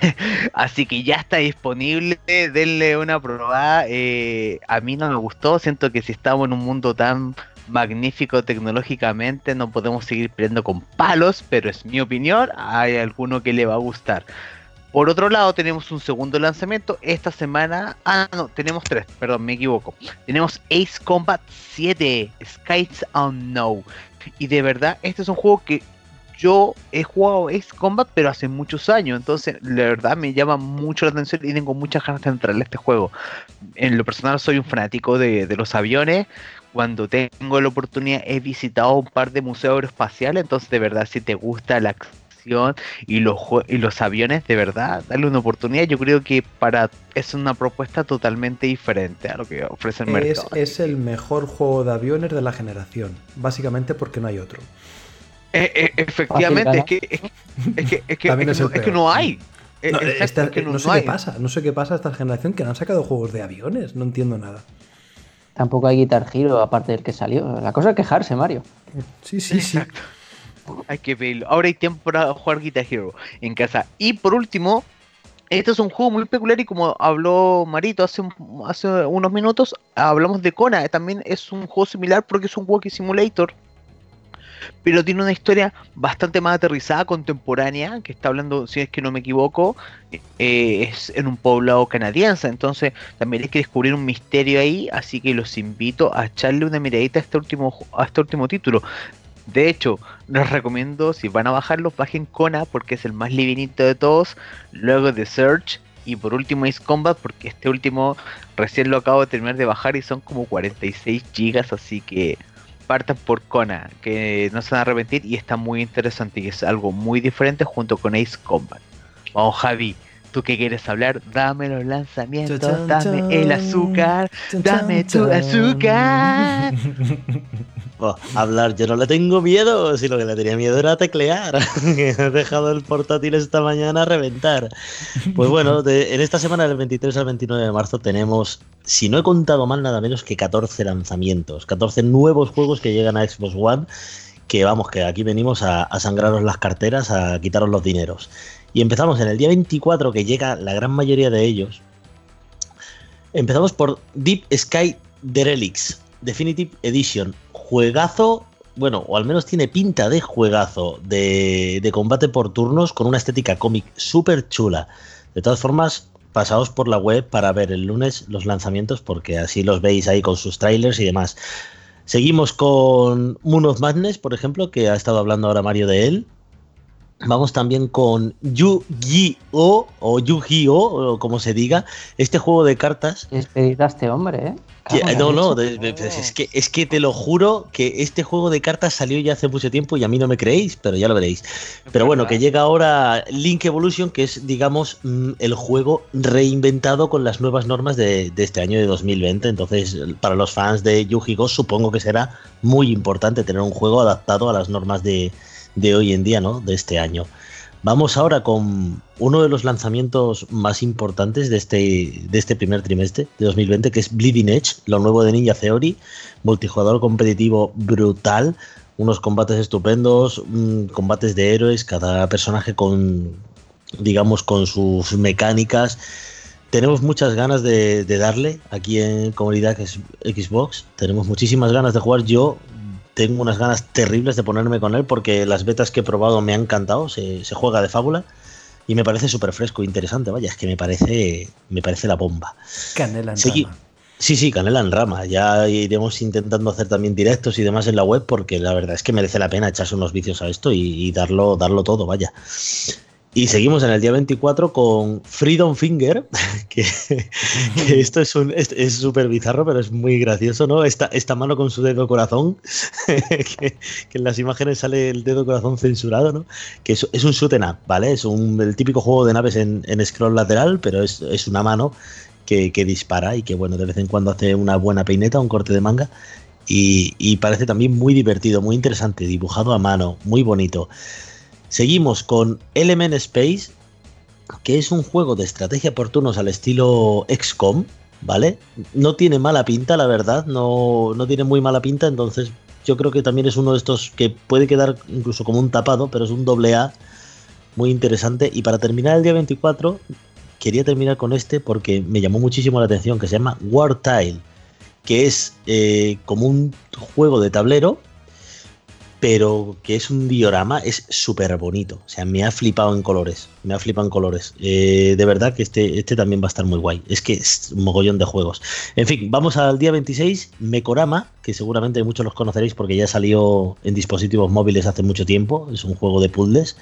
Así que ya está disponible, denle una probada. eh, a mí no me gustó, siento que si estamos en un mundo tan magnífico tecnológicamente no podemos seguir peleando con palos, pero es mi opinión, hay alguno que le va a gustar. Por otro lado, tenemos un segundo lanzamiento esta semana. Ah, no, tenemos tres, perdón, me equivoco. Tenemos Ace Combat 7, Skies Unknown. Y de verdad, este es un juego que yo he jugado Ace Combat, pero hace muchos años. Entonces, la verdad me llama mucho la atención y tengo muchas ganas de entrarle a este juego. En lo personal, soy un fanático de, de los aviones. Cuando tengo la oportunidad, he visitado un par de museos aeroespaciales. Entonces, de verdad, si te gusta la acción y los, y los aviones, de verdad, darle una oportunidad. Yo creo que para es una propuesta totalmente diferente a lo que ofrece el Es, mercado. es el mejor juego de aviones de la generación, básicamente porque no hay otro. Eh, eh, efectivamente, es que, es, que- es que, es que, También es es que el no, es que peor, no sí. hay. Eh, No, exacto, esta- es que no, no no sé hay. qué pasa, no sé qué pasa a esta generación que no han sacado juegos de aviones, no entiendo nada. Tampoco hay Guitar Hero aparte del que salió. La cosa es quejarse, Mario. Sí, sí, sí. Exacto. Hay que pedirlo. Ahora hay tiempo para jugar Guitar Hero en casa. Y por último, este es un juego muy peculiar y como habló Marito hace, un- hace unos minutos, hablamos de Kona. También es un juego similar porque es un walking simulator. Pero tiene una historia bastante más aterrizada, contemporánea, que está hablando, si es que no me equivoco, eh, es en un poblado canadiense. Entonces también hay que descubrir un misterio ahí, así que los invito a echarle una miradita a este último, a este último título. De hecho, les recomiendo, si van a bajarlos, bajen Kona porque es el más livinito de todos. Luego The Search. Y por último Ace Combat porque este último recién lo acabo de terminar de bajar y son como 46 gigas. Así que partan por Kona, que no se van a arrepentir y está muy interesante y es algo muy diferente junto con Ace Combat. Vamos Javi, tú que quieres hablar, dame los lanzamientos, dame el azúcar, dame tu azúcar. Oh, hablar, yo no le tengo miedo, si lo que le tenía miedo era teclear. He dejado el portátil esta mañana a reventar. Pues bueno, de- en esta semana del 23 al 29 de marzo tenemos, si no he contado mal, nada menos que 14 lanzamientos, 14 nuevos juegos que llegan a Xbox One, que vamos, que aquí venimos a, a sangraros las carteras, a quitaros los dineros. Y empezamos en el día 24, que llega la gran mayoría de ellos. Empezamos por Deep Sky Derelicts. Definitive Edition. Juegazo, bueno, o al menos tiene pinta de juegazo de, de combate por turnos con una estética cómic súper chula. De todas formas, pasaos por la web para ver el lunes los lanzamientos porque así los veis ahí con sus trailers y demás. Seguimos con Moon of Madness, por ejemplo, que ha estado hablando ahora Mario de él. Vamos también con Yu-Gi-Oh! o Yu-Gi-Oh! o como se diga, este juego de cartas. Despedida a este hombre, ¿eh? No, no, de- de- es, que, es que te lo juro que este juego de cartas salió ya hace mucho tiempo y a mí no me creéis, pero ya lo veréis. Pero bueno, que llega ahora Link Evolution, que es, digamos, mm, el juego reinventado con las nuevas normas de, de este año de 2020. Entonces, para los fans de Yu-Gi-Oh! supongo que será muy importante tener un juego adaptado a las normas de, de hoy en día, ¿no? De este año. Vamos ahora con uno de los lanzamientos más importantes de este, de este primer trimestre de 2020, que es Bleeding Edge, lo nuevo de Ninja Theory, multijugador competitivo brutal, unos combates estupendos, mm, combates de héroes, cada personaje con, digamos, con sus mecánicas. Tenemos muchas ganas de, de darle aquí en comunidad Xbox. Tenemos muchísimas ganas de jugar. Yo tengo unas ganas terribles de ponerme con él porque las betas que he probado me han encantado. Se, se juega de fábula y me parece súper fresco, interesante. Vaya, es que me parece, me parece la bomba. Canela en Segui- rama. Sí, sí, Canela en rama. Ya iremos intentando hacer también directos y demás en la web porque la verdad es que merece la pena echarse unos vicios a esto y, y darlo, darlo todo, vaya. Y seguimos en el día 24 con Freedom Finger, que, que esto es un- es es súper bizarro, pero es muy gracioso, ¿no? Esta, esta mano con su dedo corazón, que, que en las imágenes sale el dedo corazón censurado, ¿no? Que es, es un shoot 'em up, ¿vale? Es un, el típico juego de naves en, en scroll lateral, pero es, es una mano que, que dispara y que, bueno, de vez en cuando hace una buena peineta, un corte de manga. Y, y parece también muy divertido, muy interesante, dibujado a mano, muy bonito. Seguimos con Element Space, que es un juego de estrategia por turnos al estilo XCOM, ¿vale? No tiene mala pinta, la verdad, no, no tiene muy mala pinta, entonces yo creo que también es uno de estos que puede quedar incluso como un tapado, pero es un doble A muy interesante. Y para terminar el día 24, quería terminar con este porque me llamó muchísimo la atención, que se llama War Tile, que es eh, como un juego de tablero, pero que es un diorama, es súper bonito. O sea, me ha flipado en colores. Me ha flipado en colores. Eh, de verdad que este, este también va a estar muy guay. Es que es un mogollón de juegos. En fin, vamos al día 26. Mekorama, que seguramente muchos los conoceréis porque ya salió en dispositivos móviles hace mucho tiempo. Es un juego de puzzles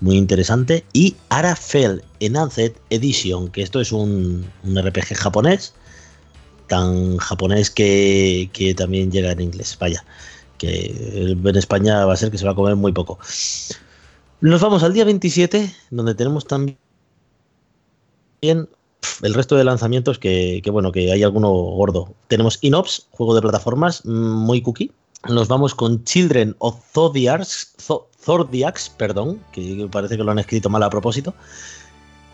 muy interesante. Y Arafel Enhanced Edition, que esto es un, un RPG japonés, tan japonés que, que también llega en inglés. Vaya, que en España va a ser que se va a comer muy poco. Nos vamos al día 27, donde tenemos también el resto de lanzamientos que, bueno, que hay alguno gordo. Tenemos Inops, juego de plataformas, mm, muy cookie. Nos vamos con Children of Zodiacs, Zo- Zodiacs, perdón, que parece que lo han escrito mal a propósito,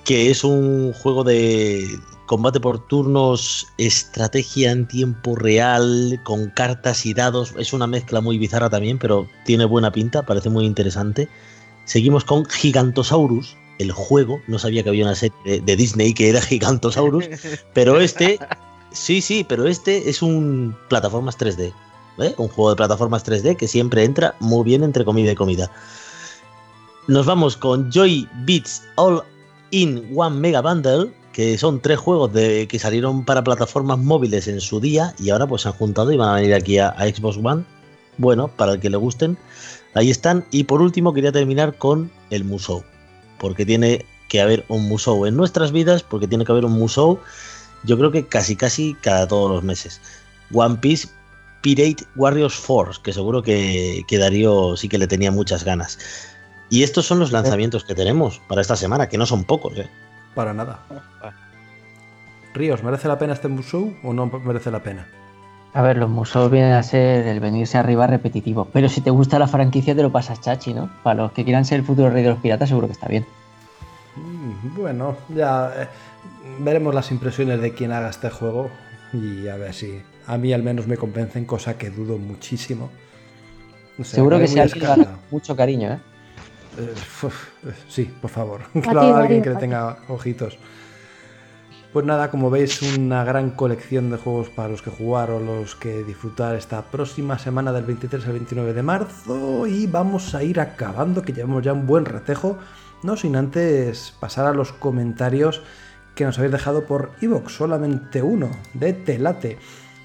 que es un juego de combate por turnos, estrategia en tiempo real, con cartas y dados. Es una mezcla muy bizarra también, pero tiene buena pinta, parece muy interesante. Seguimos con Gigantosaurus, el juego. No sabía que había una serie de, de Disney que era Gigantosaurus, pero este, sí, sí, pero este es un plataformas 3D. ¿eh? Un juego de plataformas 3D que siempre entra muy bien entre comida y comida. Nos vamos con Joy Beats All in One Mega Bundle, que son tres juegos de, que salieron para plataformas móviles en su día y ahora pues se han juntado y van a venir aquí a, Xbox One. Bueno, para el que le gusten, ahí están. Y por último quería terminar con el Musou, porque tiene que haber un Musou en nuestras vidas, porque tiene que haber un Musou, yo creo que casi casi cada todos los meses. One Piece Pirate Warriors Force, que seguro que, que Darío sí que le tenía muchas ganas. Y estos son los lanzamientos que tenemos para esta semana, que no son pocos. ¿eh? Para nada. Ríos, ¿merece la pena este museo o no merece la pena? A ver, los museos vienen a ser el venirse arriba repetitivo. Pero si te gusta la franquicia, te lo pasas chachi, ¿no? Para los que quieran ser el futuro rey de los piratas, seguro que está bien. Mm, Bueno, ya eh, veremos las impresiones de quien haga este juego y a ver si a mí al menos me convencen, cosa que dudo muchísimo. O sea, seguro que se mucho cariño, ¿eh? Eh, eh, sí, por favor. Haga alguien que le tenga ojitos. Pues nada, como veis, una gran colección de juegos para los que jugar o los que disfrutar esta próxima semana del 23 al 29 de marzo y vamos a ir acabando, que llevamos ya un buen retejo, no sin antes pasar a los comentarios que nos habéis dejado por Evox, solamente uno, de Telate.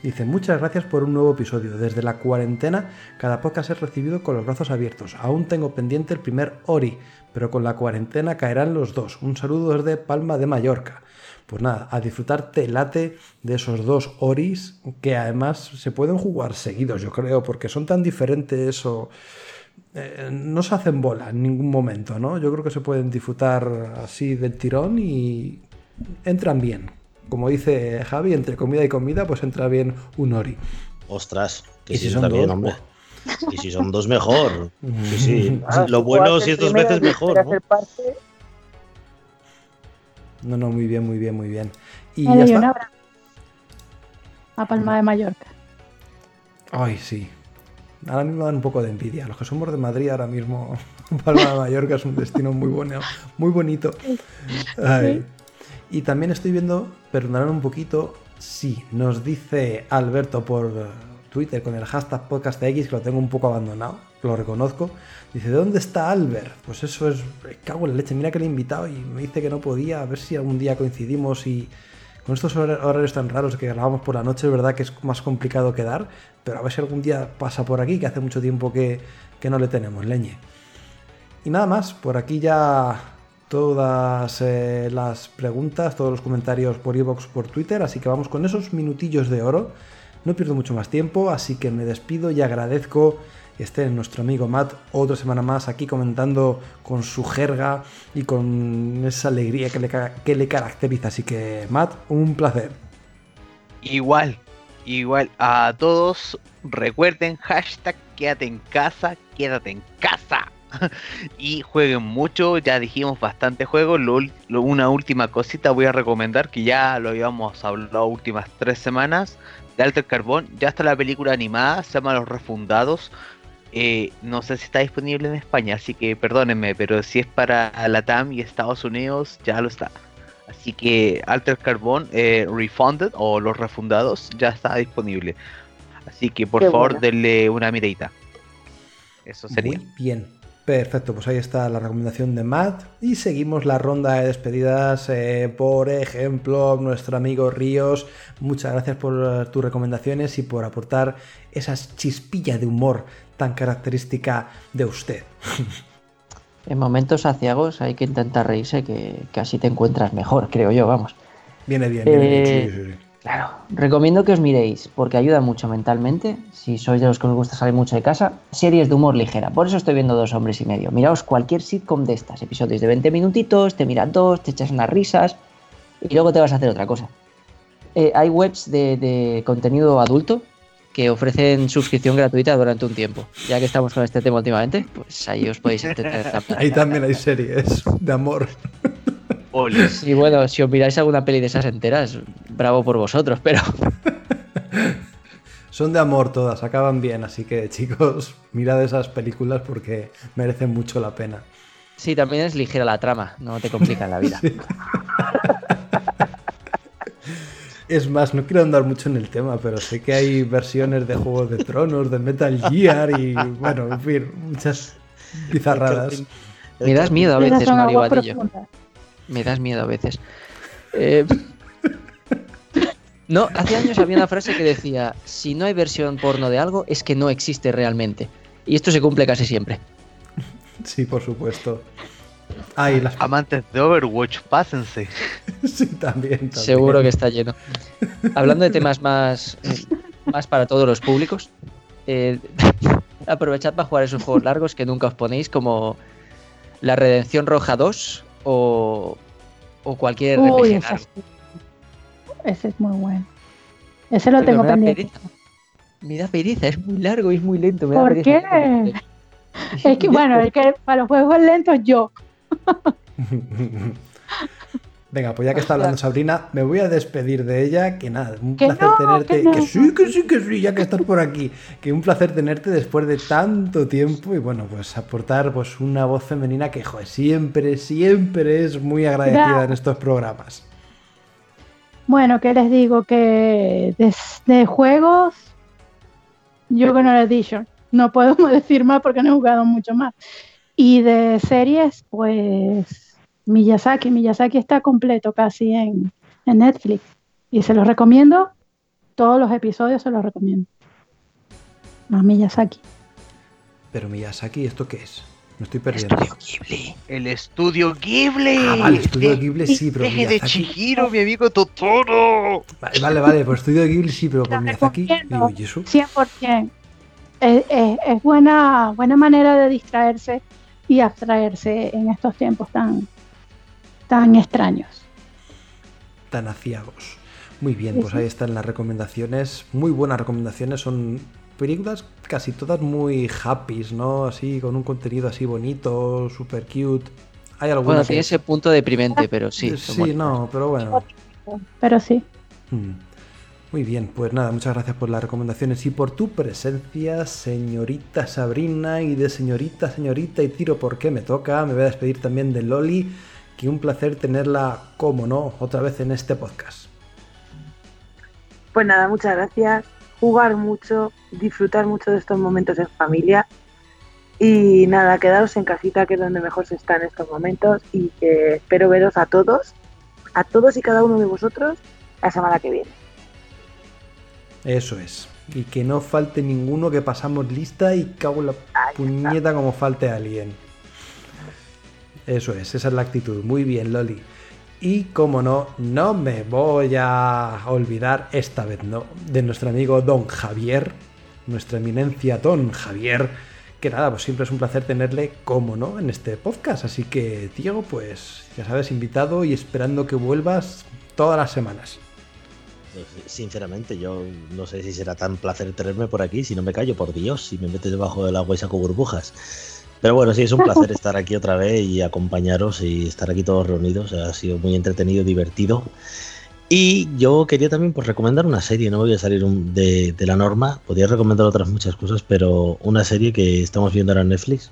Dice, muchas gracias por un nuevo episodio. Desde la cuarentena, cada podcast es recibido con los brazos abiertos. Aún tengo pendiente el primer Ori, pero con la cuarentena caerán los dos. Un saludo desde Palma de Mallorca pues nada, a disfrutar telate de esos dos Oris que además se pueden jugar seguidos, yo creo, porque son tan diferentes o eh, no se hacen bola en ningún momento, ¿no? Yo creo que se pueden disfrutar así del tirón y entran bien. Como dice Javi, entre comida y comida, pues entra bien un Ori. Ostras, que si son bien, hombre. Y si son dos, mejor. Sí, sí. Ah, Lo bueno si es dos veces mejor. ¿no? No, no, muy bien, muy bien, muy bien. Y ya está. A Palma de Mallorca. Ay, sí. Ahora mismo dan un poco de envidia. Los que somos de Madrid ahora mismo, Palma de Mallorca es un destino muy bueno, muy bonito. Y también estoy viendo, perdonadme un poquito, sí, nos dice Alberto por Twitter con el hashtag podcastx, que lo tengo un poco abandonado, lo reconozco. Dice, ¿de dónde está Albert? Pues eso es, cago en la leche, mira que le he invitado y me dice que no podía, a ver si algún día coincidimos y con estos horarios tan raros que grabamos por la noche, es verdad que es más complicado quedar, pero a ver si algún día pasa por aquí, que hace mucho tiempo que, no le tenemos, leñe. Y nada más, por aquí ya todas eh, las preguntas, todos los comentarios por iVoox, por Twitter, así que vamos con esos minutillos de oro no pierdo mucho más tiempo, así que me despido y agradezco que esté nuestro amigo Matt otra semana más aquí comentando con su jerga y con esa alegría que le, que le caracteriza. Así que Matt, un placer. Igual, igual a todos, recuerden hashtag quédate en casa, quédate en casa. y jueguen mucho, ya dijimos bastante juegos. una última cosita voy a recomendar que ya lo habíamos hablado últimas tres semanas de Alter Carbón. Ya está la película animada, se llama Los Refundados. Eh, no sé si está disponible en España, así que perdónenme, pero si es para la TAM y Estados Unidos, ya lo está. Así que Alter Carbón eh, Refunded o Los Refundados ya está disponible. Así que por favor denle una miradita. Eso sería. Muy bien. Perfecto, pues ahí está la recomendación de Matt. Y seguimos la ronda de despedidas. Eh, por ejemplo, nuestro amigo Ríos, muchas gracias por eh, tus recomendaciones y por aportar esas chispillas de humor tan característica de usted. En momentos saciagos hay que intentar reírse, que, así te encuentras mejor, creo yo, vamos. Viene bien, viene bien. Eh, Claro, recomiendo que os miréis porque ayuda mucho mentalmente. Si sois de los que os gusta salir mucho de casa, series de humor ligera. Por eso estoy viendo Dos Hombres y Medio. Miraos cualquier sitcom de estas, episodios de 20 minutitos, te miras dos, te echas unas risas y luego te vas a hacer otra cosa. Eh, hay webs de, contenido adulto que ofrecen suscripción gratuita durante un tiempo. Ya que estamos con este tema últimamente, pues ahí os podéis ahí también hay series de amor. Y bueno, si os miráis alguna peli de esas enteras, bravo por vosotros, pero. Son de amor todas, acaban bien, así que chicos, mirad esas películas porque merecen mucho la pena. Sí, también es ligera la trama, no te complica la vida. Es más, no quiero andar mucho en el tema, pero sé que hay versiones de Juegos de Tronos, de Metal Gear y, bueno, en fin, muchas bizarradas. Me das miedo a veces, Mario Vadillo. Me das miedo a veces. Eh, no, hace años había una frase que decía, si no hay versión porno de algo, es que no existe realmente. Y esto se cumple casi siempre. Sí, por supuesto. las... Amantes de Overwatch, pásense. sí, también, Seguro que está lleno. Hablando de temas más, más para todos los públicos, eh, aprovechad para jugar esos juegos largos que nunca os ponéis, como La Redención Roja 2 o, o cualquier Uy, ese, es muy bueno. Ese lo tengo pendiente. Me da pereza, es muy largo y es muy lento. ¿Por qué? Es que, bueno, es que para los juegos lentos yo. Venga, pues ya que está hablando Sabrina, me voy a despedir de ella. Que nada, un placer tenerte. Que, sí, que sí, que sí, ya que estás por aquí. Que un placer tenerte después de tanto tiempo y bueno, pues aportar pues una voz femenina que, joder, siempre, siempre es muy agradecida en estos programas. Bueno, ¿qué les digo? Que de, de juegos, yo que no les he dicho, no puedo decir más porque no he jugado mucho más. Y de series, pues Miyazaki. Miyazaki está completo casi en, en Netflix. Y se los recomiendo. Todos los episodios se los recomiendo. Más Miyazaki. Pero Miyazaki, ¿esto qué es? Me estoy perdiendo. Estudio Ghibli. El estudio Ghibli. Ah, vale, Estudio De- Ghibli sí, pero Deje de Chihiro, mi amigo Totoro. Vale, vale, vale, por Estudio Ghibli sí, pero por Miyazaki. Digo, ¿y eso? 100%. Es, es, es buena, buena manera de distraerse y abstraerse en estos tiempos tan, tan extraños. tan aciagos. Muy bien, Sí, pues sí. ahí están las recomendaciones. Muy buenas recomendaciones. Son películas casi todas muy happy, ¿no? Así, con un contenido así bonito, super cute. Hay Bueno, algunas tiene que... ese punto deprimente, pero sí. sí, no, pero bueno. Pero sí. Mm. Muy bien, pues nada, muchas gracias por las recomendaciones y por tu presencia, señorita Sabrina, y de señorita, señorita, y tiro porque me toca. Me voy a despedir también de Loli, que un placer tenerla, como no, otra vez en este podcast. Pues nada, muchas gracias. Jugar mucho, disfrutar mucho de estos momentos en familia. Y nada, quedaros en casita, que es donde mejor se está en estos momentos. Y que espero veros a todos, a todos y cada uno de vosotros, la semana que viene. Eso es. Y que no falte ninguno, que pasamos lista y cago en la Ahí está. puñeta como falte alguien. Eso es, esa es la actitud. Muy bien, Loli. Y como no, no me voy a olvidar, esta vez no, de nuestro amigo Don Javier, nuestra eminencia Don Javier, que nada, pues siempre es un placer tenerle, como no, en este podcast. Así que, Diego, pues ya sabes, invitado y esperando que vuelvas todas las semanas. Pues, Sinceramente, yo no sé si será tan placer tenerme por aquí si no me callo, por Dios, si me metes debajo del agua y saco burbujas. Pero bueno, sí, es un placer estar aquí otra vez y acompañaros y estar aquí todos reunidos. Ha sido muy entretenido, divertido. Y yo quería también pues, recomendar una serie, no voy a salir de, de la norma, podría recomendar otras muchas cosas, pero una serie que estamos viendo ahora en Netflix,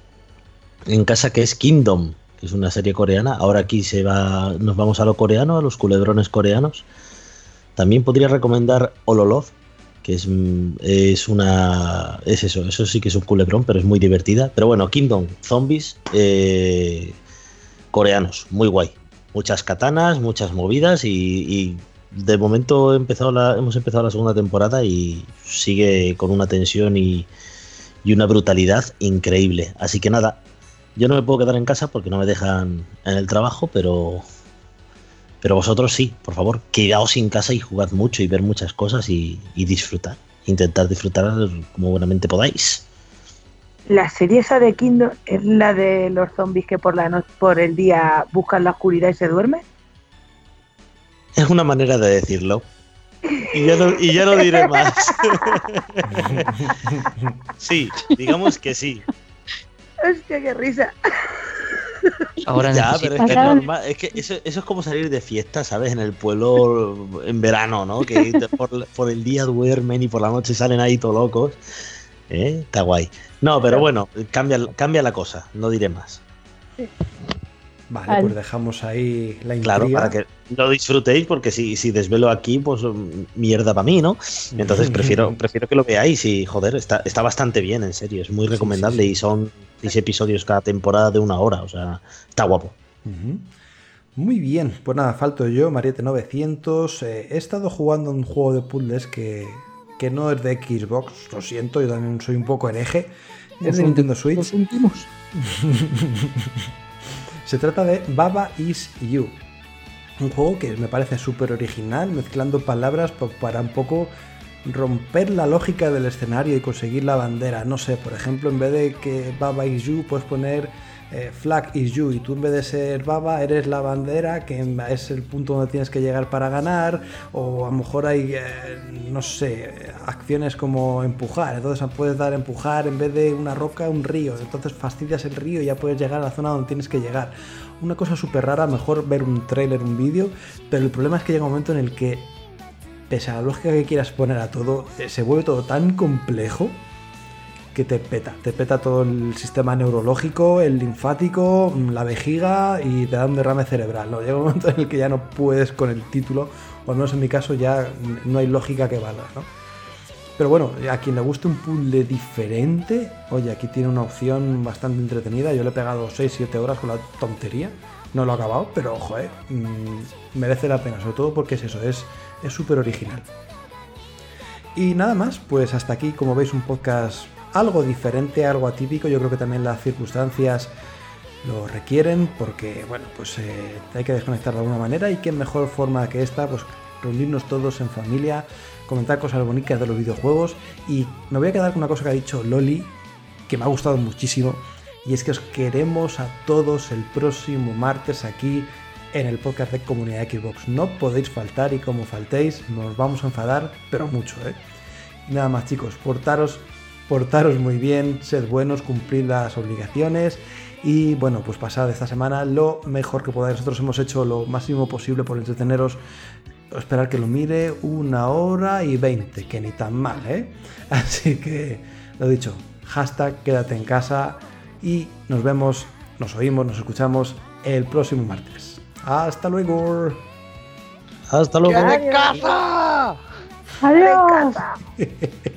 en casa, que es Kingdom, que es una serie coreana. Ahora aquí se va, nos vamos a lo coreano, a los culebrones coreanos. También podría recomendar Ololov, que es, es una. Es eso, eso sí que es un culebrón, pero es muy divertida. Pero bueno, Kingdom, zombies eh, coreanos, muy guay. Muchas katanas, muchas movidas y, y de momento la, hemos empezado la segunda temporada y sigue con una tensión y, y una brutalidad increíble. Así que nada, yo no me puedo quedar en casa porque no me dejan en el trabajo, pero pero vosotros sí, por favor, quedaos en casa y jugad mucho y ver muchas cosas y, y disfrutar. Intentad disfrutar como buenamente podáis. La serie esa de Kingdom es la de los zombies que por la noche, por el día buscan la oscuridad y se duermen. Es una manera de decirlo. Y ya no, y ya no diré más. sí, digamos que sí. Hostia, qué risa. Ahora Ya, pero es que es Pasar- normal. Es que eso, eso es como salir de fiesta, ¿sabes? En el pueblo en verano, ¿no? Que por, por el día duermen y por la noche salen ahí todos locos. ¿Eh? Está guay. No, pero bueno, cambia, cambia la cosa, no diré más. Vale, Vale. pues dejamos ahí la intriga. Claro, para que lo disfrutéis, porque si, si desvelo aquí, pues mm, mierda para mí, ¿no? Entonces prefiero, prefiero que lo veáis y joder, está, está bastante bien, en serio, es muy Sí, sí, recomendable sí. y son seis episodios cada temporada de una hora, o sea, está guapo. Muy bien, pues nada, falto yo, Mariette 900. eh, he estado jugando un juego de puzzles que, que no es de Xbox, lo siento, yo también soy un poco hereje. Es de Nintendo Switch. Se trata de Baba Is You. Un juego que me parece súper original, mezclando palabras pa- para un poco romper la lógica del escenario y conseguir la bandera. No sé, por ejemplo, en vez de que Baba is you, puedes poner eh, Flag is you y tú en vez de ser Baba eres la bandera, que es el punto donde tienes que llegar para ganar. O a lo mejor hay, eh, no sé, acciones como empujar. Entonces puedes dar empujar en vez de una roca, un río. Entonces fastidias el río y ya puedes llegar a la zona donde tienes que llegar. Una cosa súper rara, mejor ver un trailer, un vídeo, pero el problema es que llega un momento en el que pese a la lógica que quieras poner a todo, eh, se vuelve todo tan complejo que te peta. Te peta todo el sistema neurológico, el linfático, mm, la vejiga y te da un derrame cerebral. ¿no? Llega un momento en el que ya no puedes con el título o al menos en mi caso ya no hay lógica que valga, ¿no? Pero bueno, a quien le guste un puzzle diferente, oye, aquí tiene una opción bastante entretenida. Yo le he pegado 6-7 horas con la tontería. No lo he acabado, pero ojo, eh, mm, merece la pena, sobre todo porque es eso, es súper original. Y nada más, pues hasta aquí, como veis, un podcast algo diferente, algo atípico. Yo creo que también las circunstancias lo requieren porque, bueno, pues eh, hay que desconectar de alguna manera y qué mejor forma que esta, pues reunirnos todos en familia, comentar cosas bonitas de los videojuegos y me voy a quedar con una cosa que ha dicho Loli que me ha gustado muchísimo y es que os queremos a todos el próximo martes aquí en el podcast de Comunidad Xbox. No podéis faltar y como faltéis nos vamos a enfadar, pero mucho, ¿eh? nada más chicos, portaros, portaros muy bien, sed buenos, cumplir las obligaciones y bueno, pues pasad esta semana lo mejor que podáis. Nosotros hemos hecho lo máximo posible por entreteneros. Esperar que lo mire una hora y veinte, que ni tan mal, ¿eh? Así que, lo dicho, hashtag quédate en casa y nos vemos, nos oímos, nos escuchamos el próximo martes. Hasta luego. Hasta luego. ¡Quédate en casa! Adiós.